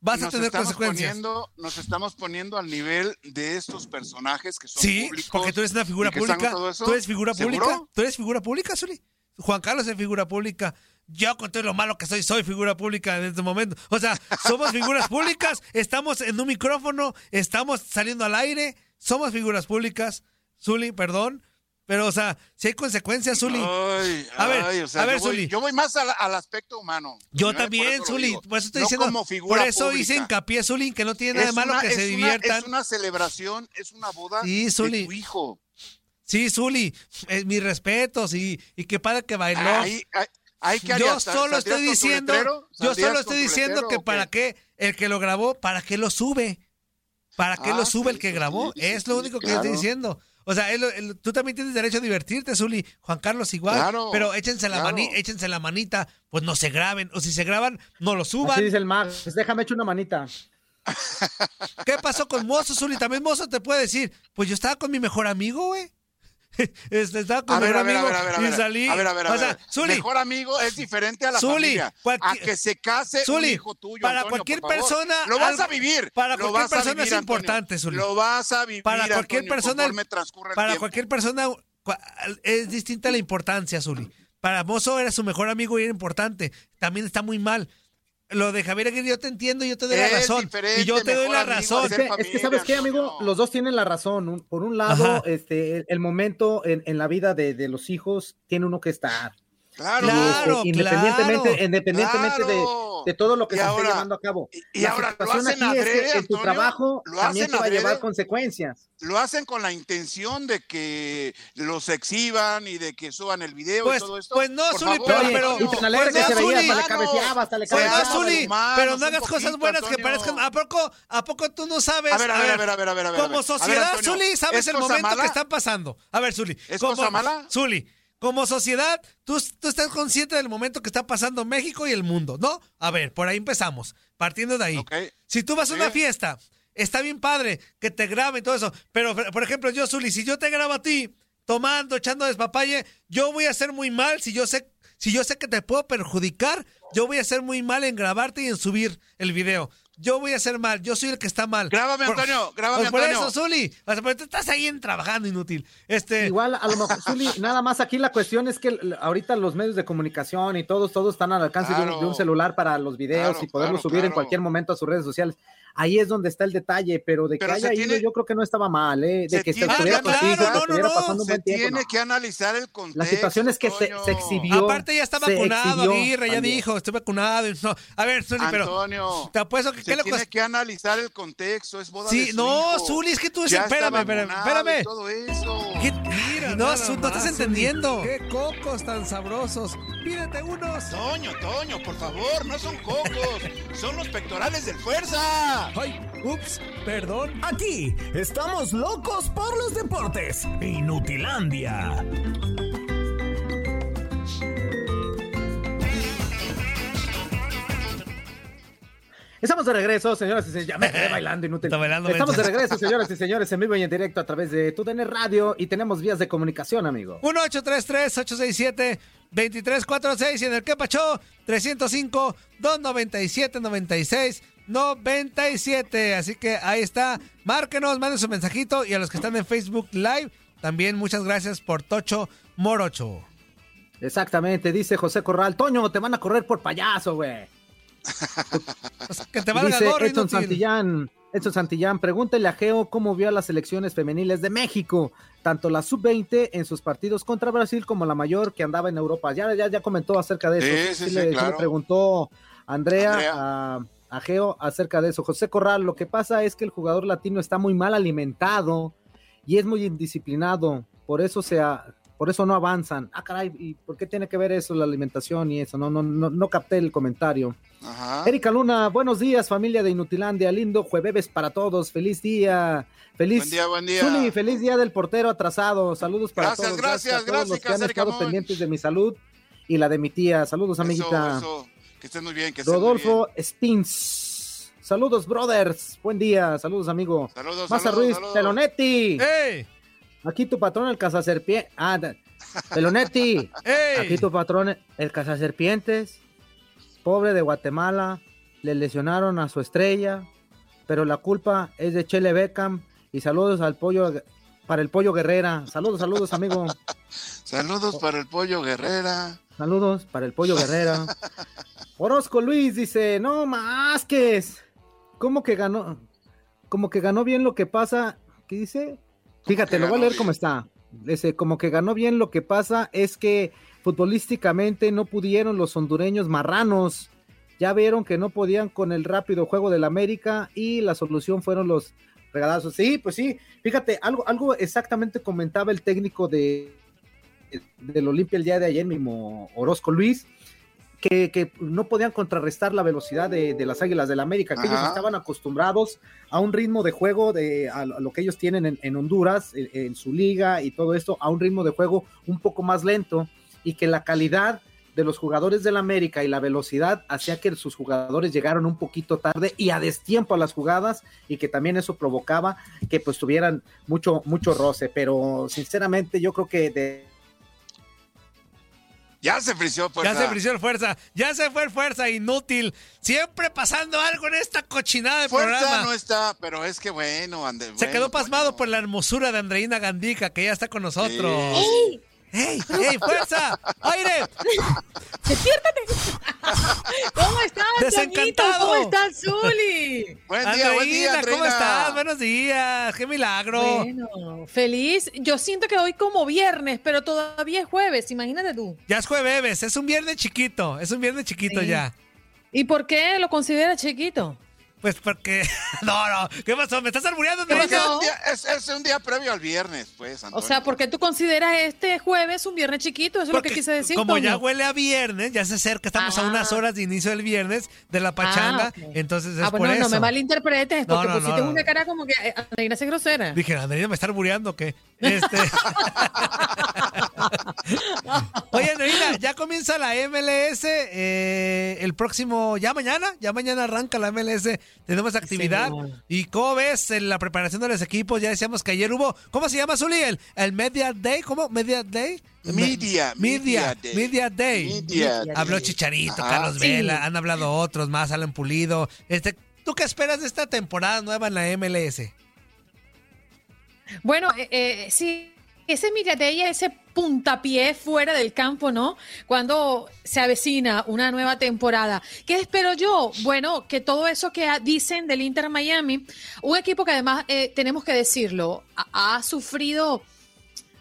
Vas a Nos tener estamos consecuencias. Poniendo, nos estamos poniendo al nivel de estos personajes que son Sí, públicos. porque tú eres una figura pública. Tú eres figura ¿Seguro? pública. Tú eres figura pública, Zuli. Juan Carlos es figura pública. Yo con todo lo malo que soy, soy figura pública en este momento. O sea, somos figuras públicas, estamos en un micrófono, estamos saliendo al aire, somos figuras públicas. Zuli, perdón. Pero, o sea, si hay consecuencias, Zuli. Ay, A ver, ay, o sea, a ver, yo, voy, Zuli. yo voy más al, al aspecto humano. Yo también, Zuli. Por eso estoy No diciendo. como figura por eso hice pública. hincapié, Zuli, que no tiene nada de malo que se una- diviertan. Es una celebración, es una boda Sí, de tu hijo. Sí, Zuli. eh, mis respetos y, y qué padre que bailó. Ahí- ahí que yo solo ¿saldrías estoy diciendo, letrero? yo ¿Saldrías solo estoy diciendo que para qué el que lo grabó, para qué lo sube, para qué Ah, lo sube sí, el que grabó, sí, es lo único que claro. estoy diciendo. O sea, lo- el- tú también tienes derecho a divertirte, Zuli. Juan Carlos igual. Claro, pero échense la, claro. mani- échense la manita, pues no se graben. O si se graban, no lo Así suban. dice el Mag. Pues déjame echar una manita. ¿Qué pasó con Mozo, Zuli? También Mozo te puede decir, pues yo estaba con mi mejor amigo, güey. Este, estaba con ver, a amigo ver, ver, y salí. A ver, a ver, a o sea, ver. Zuli, Mejor amigo es diferente a la Zuli, familia. A que se case un Zuli, hijo tuyo, para Antonio, cualquier persona, Lo vas a vivir. para lo cualquier persona vivir, es importante, Zuli. Lo vas a vivir, para cualquier Antonio, persona, para cualquier persona, es distinta la importancia, Zuli. Para Mozo era su mejor amigo y era importante. También está muy mal. Lo de Javier Aguirre, yo te entiendo, yo te doy la razón. Y yo te doy la razón. Es que, ¿sabes qué, amigo? Los dos tienen la razón. Por un lado, este, el, momento en, en la vida de, de, los hijos tiene uno que estar. Claro, claro, independientemente, independientemente de, de, todo lo que se esté llevando a cabo. Y, ahora lo hacen aquí es en tu trabajo lo también te va a llevar consecuencias. Lo hacen con la intención de que los exhiban y de que suban el video pues, y todo esto. Pues no, Zuli, pero, pero, y tan alegre pues que se veía, hasta le cabeceaba, hasta le cabeceaba. Pues no, Zuli, pero no hagas cosas buenas que parezcan. ¿A poco, ¿A poco tú no sabes? A ver, a ver, a ver, a ver. A ver, a ver como sociedad, Zuli, sabes el momento que está pasando. A ver, Zuli. ¿Es cosa mala? Zuli como sociedad, tú, estás consciente del momento que está pasando México y el mundo, ¿no? A ver, por ahí empezamos, partiendo de ahí. Si tú vas a una fiesta, está bien padre que te graben todo eso, pero por ejemplo, yo, Zuli, si yo te grabo a ti tomando, echando despapalle, yo voy a hacer muy mal si yo sé si yo sé que te puedo perjudicar, yo voy a hacer muy mal en grabarte y en subir el video yo voy a hacer mal, yo soy el que está mal. Grábame, Antonio, grábame, Antonio. Por eso, Zuli, o sea, tú estás ahí trabajando inútil. Este... Igual, a lo mejor, Zuli, nada más aquí la cuestión es que ahorita los medios de comunicación y todos, todos están al alcance de, un, celular para los videos y poderlos subir en cualquier momento a sus redes sociales ahí es donde está el detalle, pero de que haya ido yo creo que no estaba mal, ¿eh? de que tiene, estuviera contigo, que estuviera pasando un buen tiempo. Tiene que analizar el contexto. La situación es que se, se, exhibió. Aparte ya está vacunado, Aguirre, ya dijo, estoy vacunado. No. A ver, Zuli, pero Antonio, te apuesto que se ¿qué tiene que analizar el contexto, es boda sí, de su no, hijo. Zuli, es que tú ya espérame, espérame, espérame. Todo eso. ¿Qué? Mira, no, no estás entendiendo. Qué cocos tan sabrosos. Pídete unos. Toño, Toño, por favor, no son cocos, son los pectorales del fuerza. ¡Ay! ¡Ups! Perdón. Aquí estamos locos por los deportes. Inutilandia. Estamos de regreso, señoras y señores. Ya me quedé bailando inútil. Bailando Estamos de regreso, señoras y señores, en vivo y en directo a través de TUDN Radio y tenemos vías de comunicación, amigo. 1833-867-2346 y en el Quepacho 305-297-96. 97. Así que ahí está. Márquenos, manden su mensajito. Y a los que están en Facebook Live, también muchas gracias por Tocho Morocho. Exactamente, dice José Corral. Toño, te van a correr por payaso, güey. Pues, que te valga dice Edson Santillán. Edson Santillán, pregúntele a Geo cómo vio a las selecciones femeniles de México, tanto la sub-20 en sus partidos contra Brasil como la mayor que andaba en Europa. Ya, ya, ya comentó acerca de eso. Sí, sí, sí, le, preguntó Andrea. Andrea. A, a Geo acerca de eso. José Corral, lo que pasa es que el jugador latino está muy mal alimentado y es muy indisciplinado, por eso se ha- por eso no avanzan. Ah, caray, ¿y por qué tiene que ver eso la alimentación y eso? No, no, no, no capté el comentario. Ajá. Erika Luna, buenos días, familia de Inutilandia, lindo jueves para todos, feliz día, feliz Buen día, buen día. Feliz día del portero atrasado, saludos para Gracias, todos, gracias, a todos los que gracias, han estado Moy. pendientes de mi salud y la de mi tía, saludos amiguita. Eso, eso. Que estés muy bien, que estés muy Rodolfo Spins, saludos brothers, buen día, saludos amigo. bien. Saludos, Maza saludos, Ruiz, saludos. Pelonetti, ¡Ey! aquí tu patrón el cazaserpiente, ah, Pelonetti, ¡Ey! Aquí tu patrón, el cazaserpientes, pobre de Guatemala, le lesionaron a su estrella, pero la culpa es de Chele Beckham. Y saludos al pollo, para el pollo Guerrera. Saludos, saludos, amigo. Saludos para el pollo Guerrera. Saludos para el pollo Guerrera. Orozco Luis dice: No más que es. ¿Cómo que ganó? Como que ganó bien lo que pasa. ¿Qué dice? Fíjate, lo voy a leer bien? como está. Dice, como que ganó bien lo que pasa es que futbolísticamente no pudieron los hondureños marranos. Ya vieron que no podían con el rápido juego del América y la solución fueron los regalazos. Sí, pues sí. Fíjate, algo, algo exactamente comentaba el técnico de del Olimpia el día de ayer mismo, Orozco Luis, que, que no podían contrarrestar la velocidad de, de las Águilas del América, que ellos estaban acostumbrados a un ritmo de juego de a lo a lo que ellos tienen en, en Honduras, en, en su liga y todo esto, a un ritmo de juego un poco más lento y que la calidad de los jugadores del América y la velocidad hacía que sus jugadores llegaron un poquito tarde y a destiempo a las jugadas y que también eso provocaba que pues tuvieran mucho mucho roce, pero sinceramente yo creo que de Ya se frició fuerza. Ya se frició el fuerza. Ya se fue el fuerza, inútil. Siempre pasando algo en esta cochinada de fuerza programa. no está, pero es que bueno, Ande, Se quedó pasmado bueno. por la hermosura de Andreina Gandica, que ya está con nosotros. ¡Ey! ¡Ey! ¡Ey! ¡Fuerza! ¡Aire! ¡Despiértate! ¿Cómo estás, Desencantado. ¿Cómo estás, Zuli? Buen día, buen día, Andreina, ¿cómo Andreina. estás? Buenos días. ¡Qué milagro! Bueno, feliz. Yo siento que hoy como viernes, pero todavía es jueves, imagínate tú. Ya es jueves, es un viernes chiquito. Es un viernes chiquito Sí. ya. ¿Y por qué lo consideras chiquito? Pues porque. No, no. ¿Qué pasó? ¿Me estás albureando. Es pasó? un día- es, es un día previo al viernes, pues, O Antonio. sea, ¿por qué tú consideras este jueves un viernes chiquito? Eso es lo que quise decir. Como ya huele a viernes, ya se acerca, estamos a Ah. unas horas de inicio del viernes de la pachanga, Ah, entonces es Ah, bueno, por eso. no me malinterpretes, porque no, pusiste no, no. una cara como que eh, Andreina es grosera. Dije, Andreina me está albureando, ¿qué? Este... Oye, Andreina, ya comienza la MLS eh, el próximo, ya mañana, ya mañana arranca la MLS, tenemos actividad. ¿Y cómo ves en la preparación de los equipos? Ya decíamos que ayer hubo, ¿cómo se llama, Zuli? El, el Media Day, ¿cómo? ¿Media Day? Media, Media, Media Day. Media Day. Media Habló Day. Chicharito, Ajá. Carlos Sí. Vela, han hablado otros más, Alan Pulido. Este, ¿Tú qué esperas de esta temporada nueva en la MLS? Bueno, eh, eh, sí, ese Miradella, ese puntapié fuera del campo, ¿no? Cuando se avecina una nueva temporada. ¿Qué espero yo? Bueno, que todo eso que dicen del Inter Miami, un equipo que además, eh, tenemos que decirlo, ha, sufrido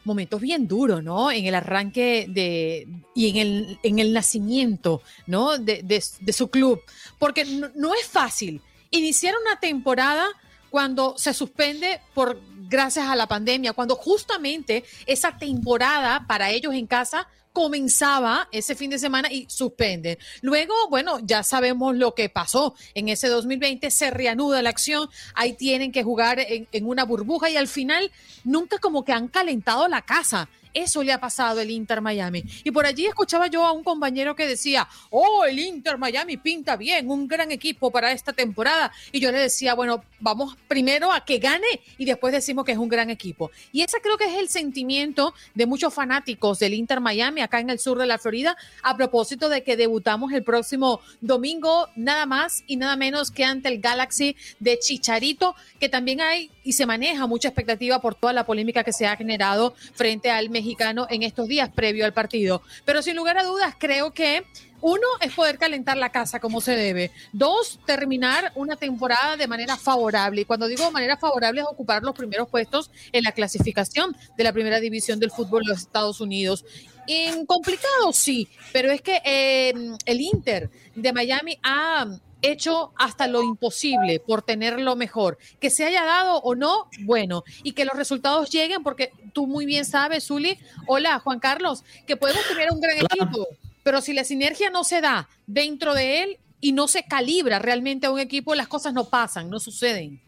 momentos bien duros, ¿no? En el arranque de y en el, en el nacimiento, ¿no? De, de- de su club. Porque no, no es fácil iniciar una temporada cuando se suspende por gracias a la pandemia, cuando justamente esa temporada para ellos en casa comenzaba ese fin de semana y suspenden. Luego, bueno, ya sabemos lo que pasó en ese 2020, se reanuda la acción, ahí tienen que jugar en, en una burbuja y al final nunca como que han calentado la casa. Eso le ha pasado al Inter Miami. Y por allí escuchaba yo a un compañero que decía, oh, el Inter Miami pinta bien, un gran equipo para esta temporada. Y yo le decía, bueno, vamos primero a que gane y después decimos que es un gran equipo. Y ese creo que es el sentimiento de muchos fanáticos del Inter Miami acá en el sur de la Florida a propósito de que debutamos el próximo domingo, nada más y nada menos que ante el Galaxy de Chicharito, que también hay y se maneja mucha expectativa por toda la polémica que se ha generado frente al mexicano en estos días previo al partido. Pero sin lugar a dudas, creo que uno es poder calentar la casa como se debe. Dos, terminar una temporada de manera favorable. Y cuando digo de manera favorable es ocupar los primeros puestos en la clasificación de la primera división del fútbol de los Estados Unidos. En complicado, sí, pero es que eh, el Inter de Miami ha hecho hasta lo imposible por tenerlo mejor. Que se haya dado o no, bueno, y que los resultados lleguen, porque tú muy bien sabes, Zuli, hola Juan Carlos, que podemos tener un gran equipo, pero si la sinergia no se da dentro de él y no se calibra realmente a un equipo, las cosas no pasan, no suceden.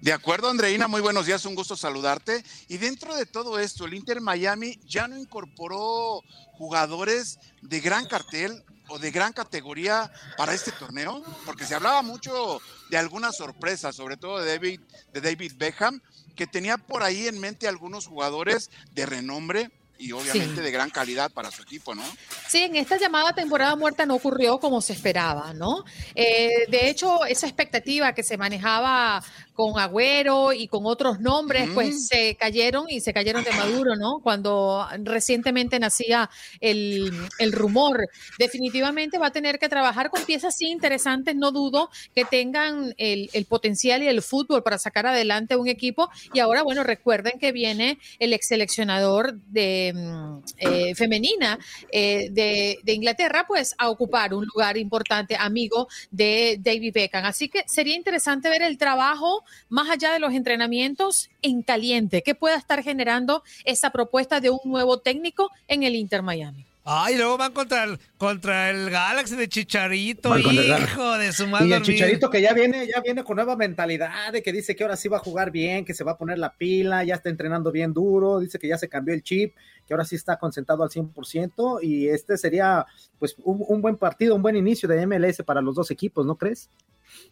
De acuerdo, Andreina, muy buenos días, un gusto saludarte. Y dentro de todo esto, el Inter Miami ya no incorporó jugadores de gran cartel o de gran categoría para este torneo, porque se hablaba mucho de algunas sorpresas, sobre todo de David, de David Beckham, que tenía por ahí en mente algunos jugadores de renombre y obviamente Sí. de gran calidad para su equipo, ¿no? Sí, en esta llamada temporada muerta no ocurrió como se esperaba, ¿no? Eh, de hecho, esa expectativa que se manejaba con Agüero y con otros nombres, pues se cayeron y se cayeron de maduro, ¿no? Cuando recientemente nacía el, el rumor. Definitivamente va a tener que trabajar con piezas sí interesantes, no dudo que tengan el, el potencial y el fútbol para sacar adelante un equipo. Y ahora, bueno, recuerden que viene el ex seleccionador de mm, eh, femenina eh, de, de Inglaterra, pues a ocupar un lugar importante, amigo de David Beckham. Así que sería interesante ver el trabajo más allá de los entrenamientos en caliente, que pueda estar generando esa propuesta de un nuevo técnico en el Inter Miami. Ay, luego van contra el, contra el Galaxy de Chicharito, hijo de su madre. Y el Chicharito que ya viene, ya viene con nueva mentalidad, de que dice que ahora sí va a jugar bien, que se va a poner la pila, ya está entrenando bien duro, dice que ya se cambió el chip, que ahora sí está concentrado al 100%, y este sería pues un, un buen partido, un buen inicio de MLS para los dos equipos, ¿no crees?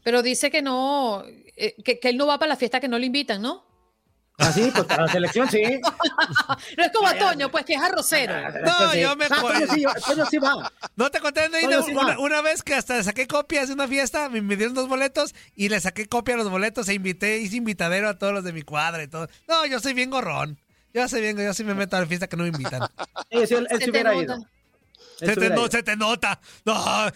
Pero dice que no, eh, que, que él no va para la fiesta que no le invitan, ¿no? Así, pues para la selección sí. no es como Toño, pues que es arrocero. No, yo me ah, Toño sí, Toño sí va. No te conté, no, sí una, una, vez que hasta saqué copias de una fiesta, me, me, dieron dos boletos y le saqué copia a los boletos e invité, hice invitadero a todos los de mi cuadra y todo. No, yo soy bien gorrón. Yo soy bien, yo sí me meto a la fiesta que no me invitan. él, él, él se hubiera ido. Se te, no, se te, nota. No.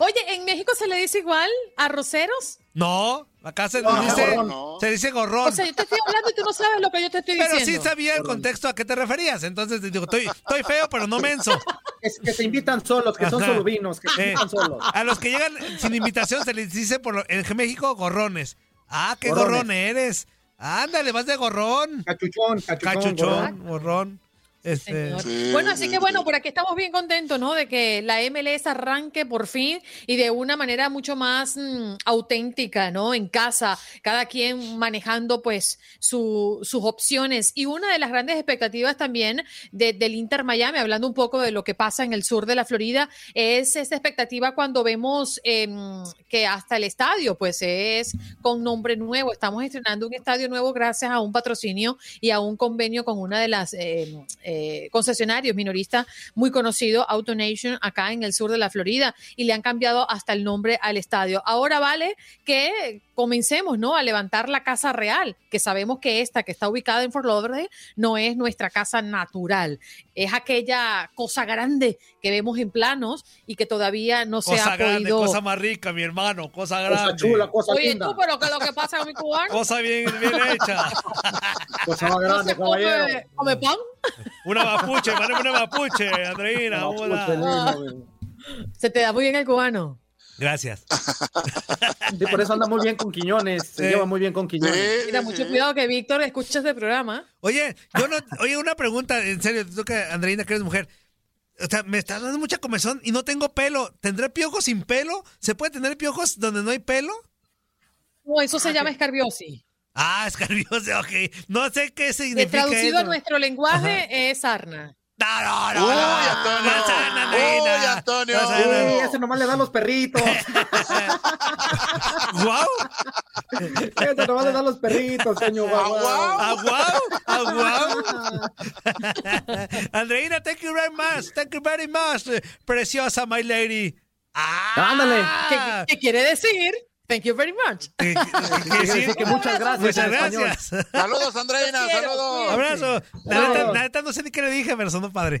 Oye, ¿en México se le dice igual a roceros? No, acá se, dice, se dice gorrón. O sea, yo te estoy hablando y tú no sabes lo que yo te estoy diciendo. Pero sí sabía el contexto a qué te referías. Entonces digo, estoy, estoy feo, pero no menso. Es que se invitan solos, que son solo vinos, que se eh, invitan solos. A los que llegan sin invitación se les dice por en México gorrones. Ah, qué gorrón eres. Ándale, vas de gorrón. Cachuchón, cachuchón. Cachuchón, gorrón. Este, bueno, así que bueno, por aquí estamos bien contentos, ¿no? De que la MLS arranque por fin y de una manera mucho más mm, auténtica, ¿no? En casa, cada quien manejando pues sus opciones. Y una de las grandes expectativas también del Inter Miami, hablando un poco de lo que pasa en el sur de la Florida, es esa expectativa cuando vemos em, que hasta el estadio pues es con nombre nuevo. Estamos estrenando un estadio nuevo gracias a un patrocinio y a un convenio con una de las... Em, eh, concesionarios minoristas muy conocido, AutoNation, acá en el sur de la Florida, y le han cambiado hasta el nombre al estadio. Ahora vale que comencemos, ¿no? A levantar la casa real, que sabemos que esta que está ubicada en Fort Lauderdale no es nuestra casa natural, es aquella cosa grande que vemos en planos y que todavía no se ha grande, podido. Cosa más rica, mi hermano, cosa grande. Cosa chula, cosa Oye, linda. tú, pero que lo que pasa con mi cubano. Cosa bien, bien hecha. Cosa más grande, ¿No se come, pan? Una mapuche, poneme una mapuche, Andreina. Hola. Se te da muy bien el cubano. Gracias. Sí, por eso anda muy bien con Quiñones. Se Sí. lleva muy bien con Quiñones. Mira, mucho cuidado que Víctor escucha este programa. Oye, yo no, oye, una pregunta, en serio, tú que Andreina, que eres mujer. O sea, me está dando mucha comezón y no tengo pelo. ¿Tendré piojos sin pelo? ¿Se puede tener piojos donde no hay pelo? No, eso se llama escarbiosis. Ah, escarbioso, ok. No sé qué De significa traducido a nuestro lenguaje es sarna. No, no, no. Uy, no. Antonio. No sean, Andreina. Uy, Antonio. No sean, Sí, ese nomás le da a los perritos. Guau. Ese nomás le da a los perritos, señor. Ah, guau, guau. Ah, guau. Ah, guau. Andreina, thank you very much. Thank you very much. Preciosa, my lady. Ah, Ándale. ¿Qué, qué quiere decir? Thank you very much. Sí. que muchas gracias Muchas gracias. Saludos, Andreina, quiero, saludos. Abrazo. La neta, la neta no sé ni qué le dije, pero sonó padre.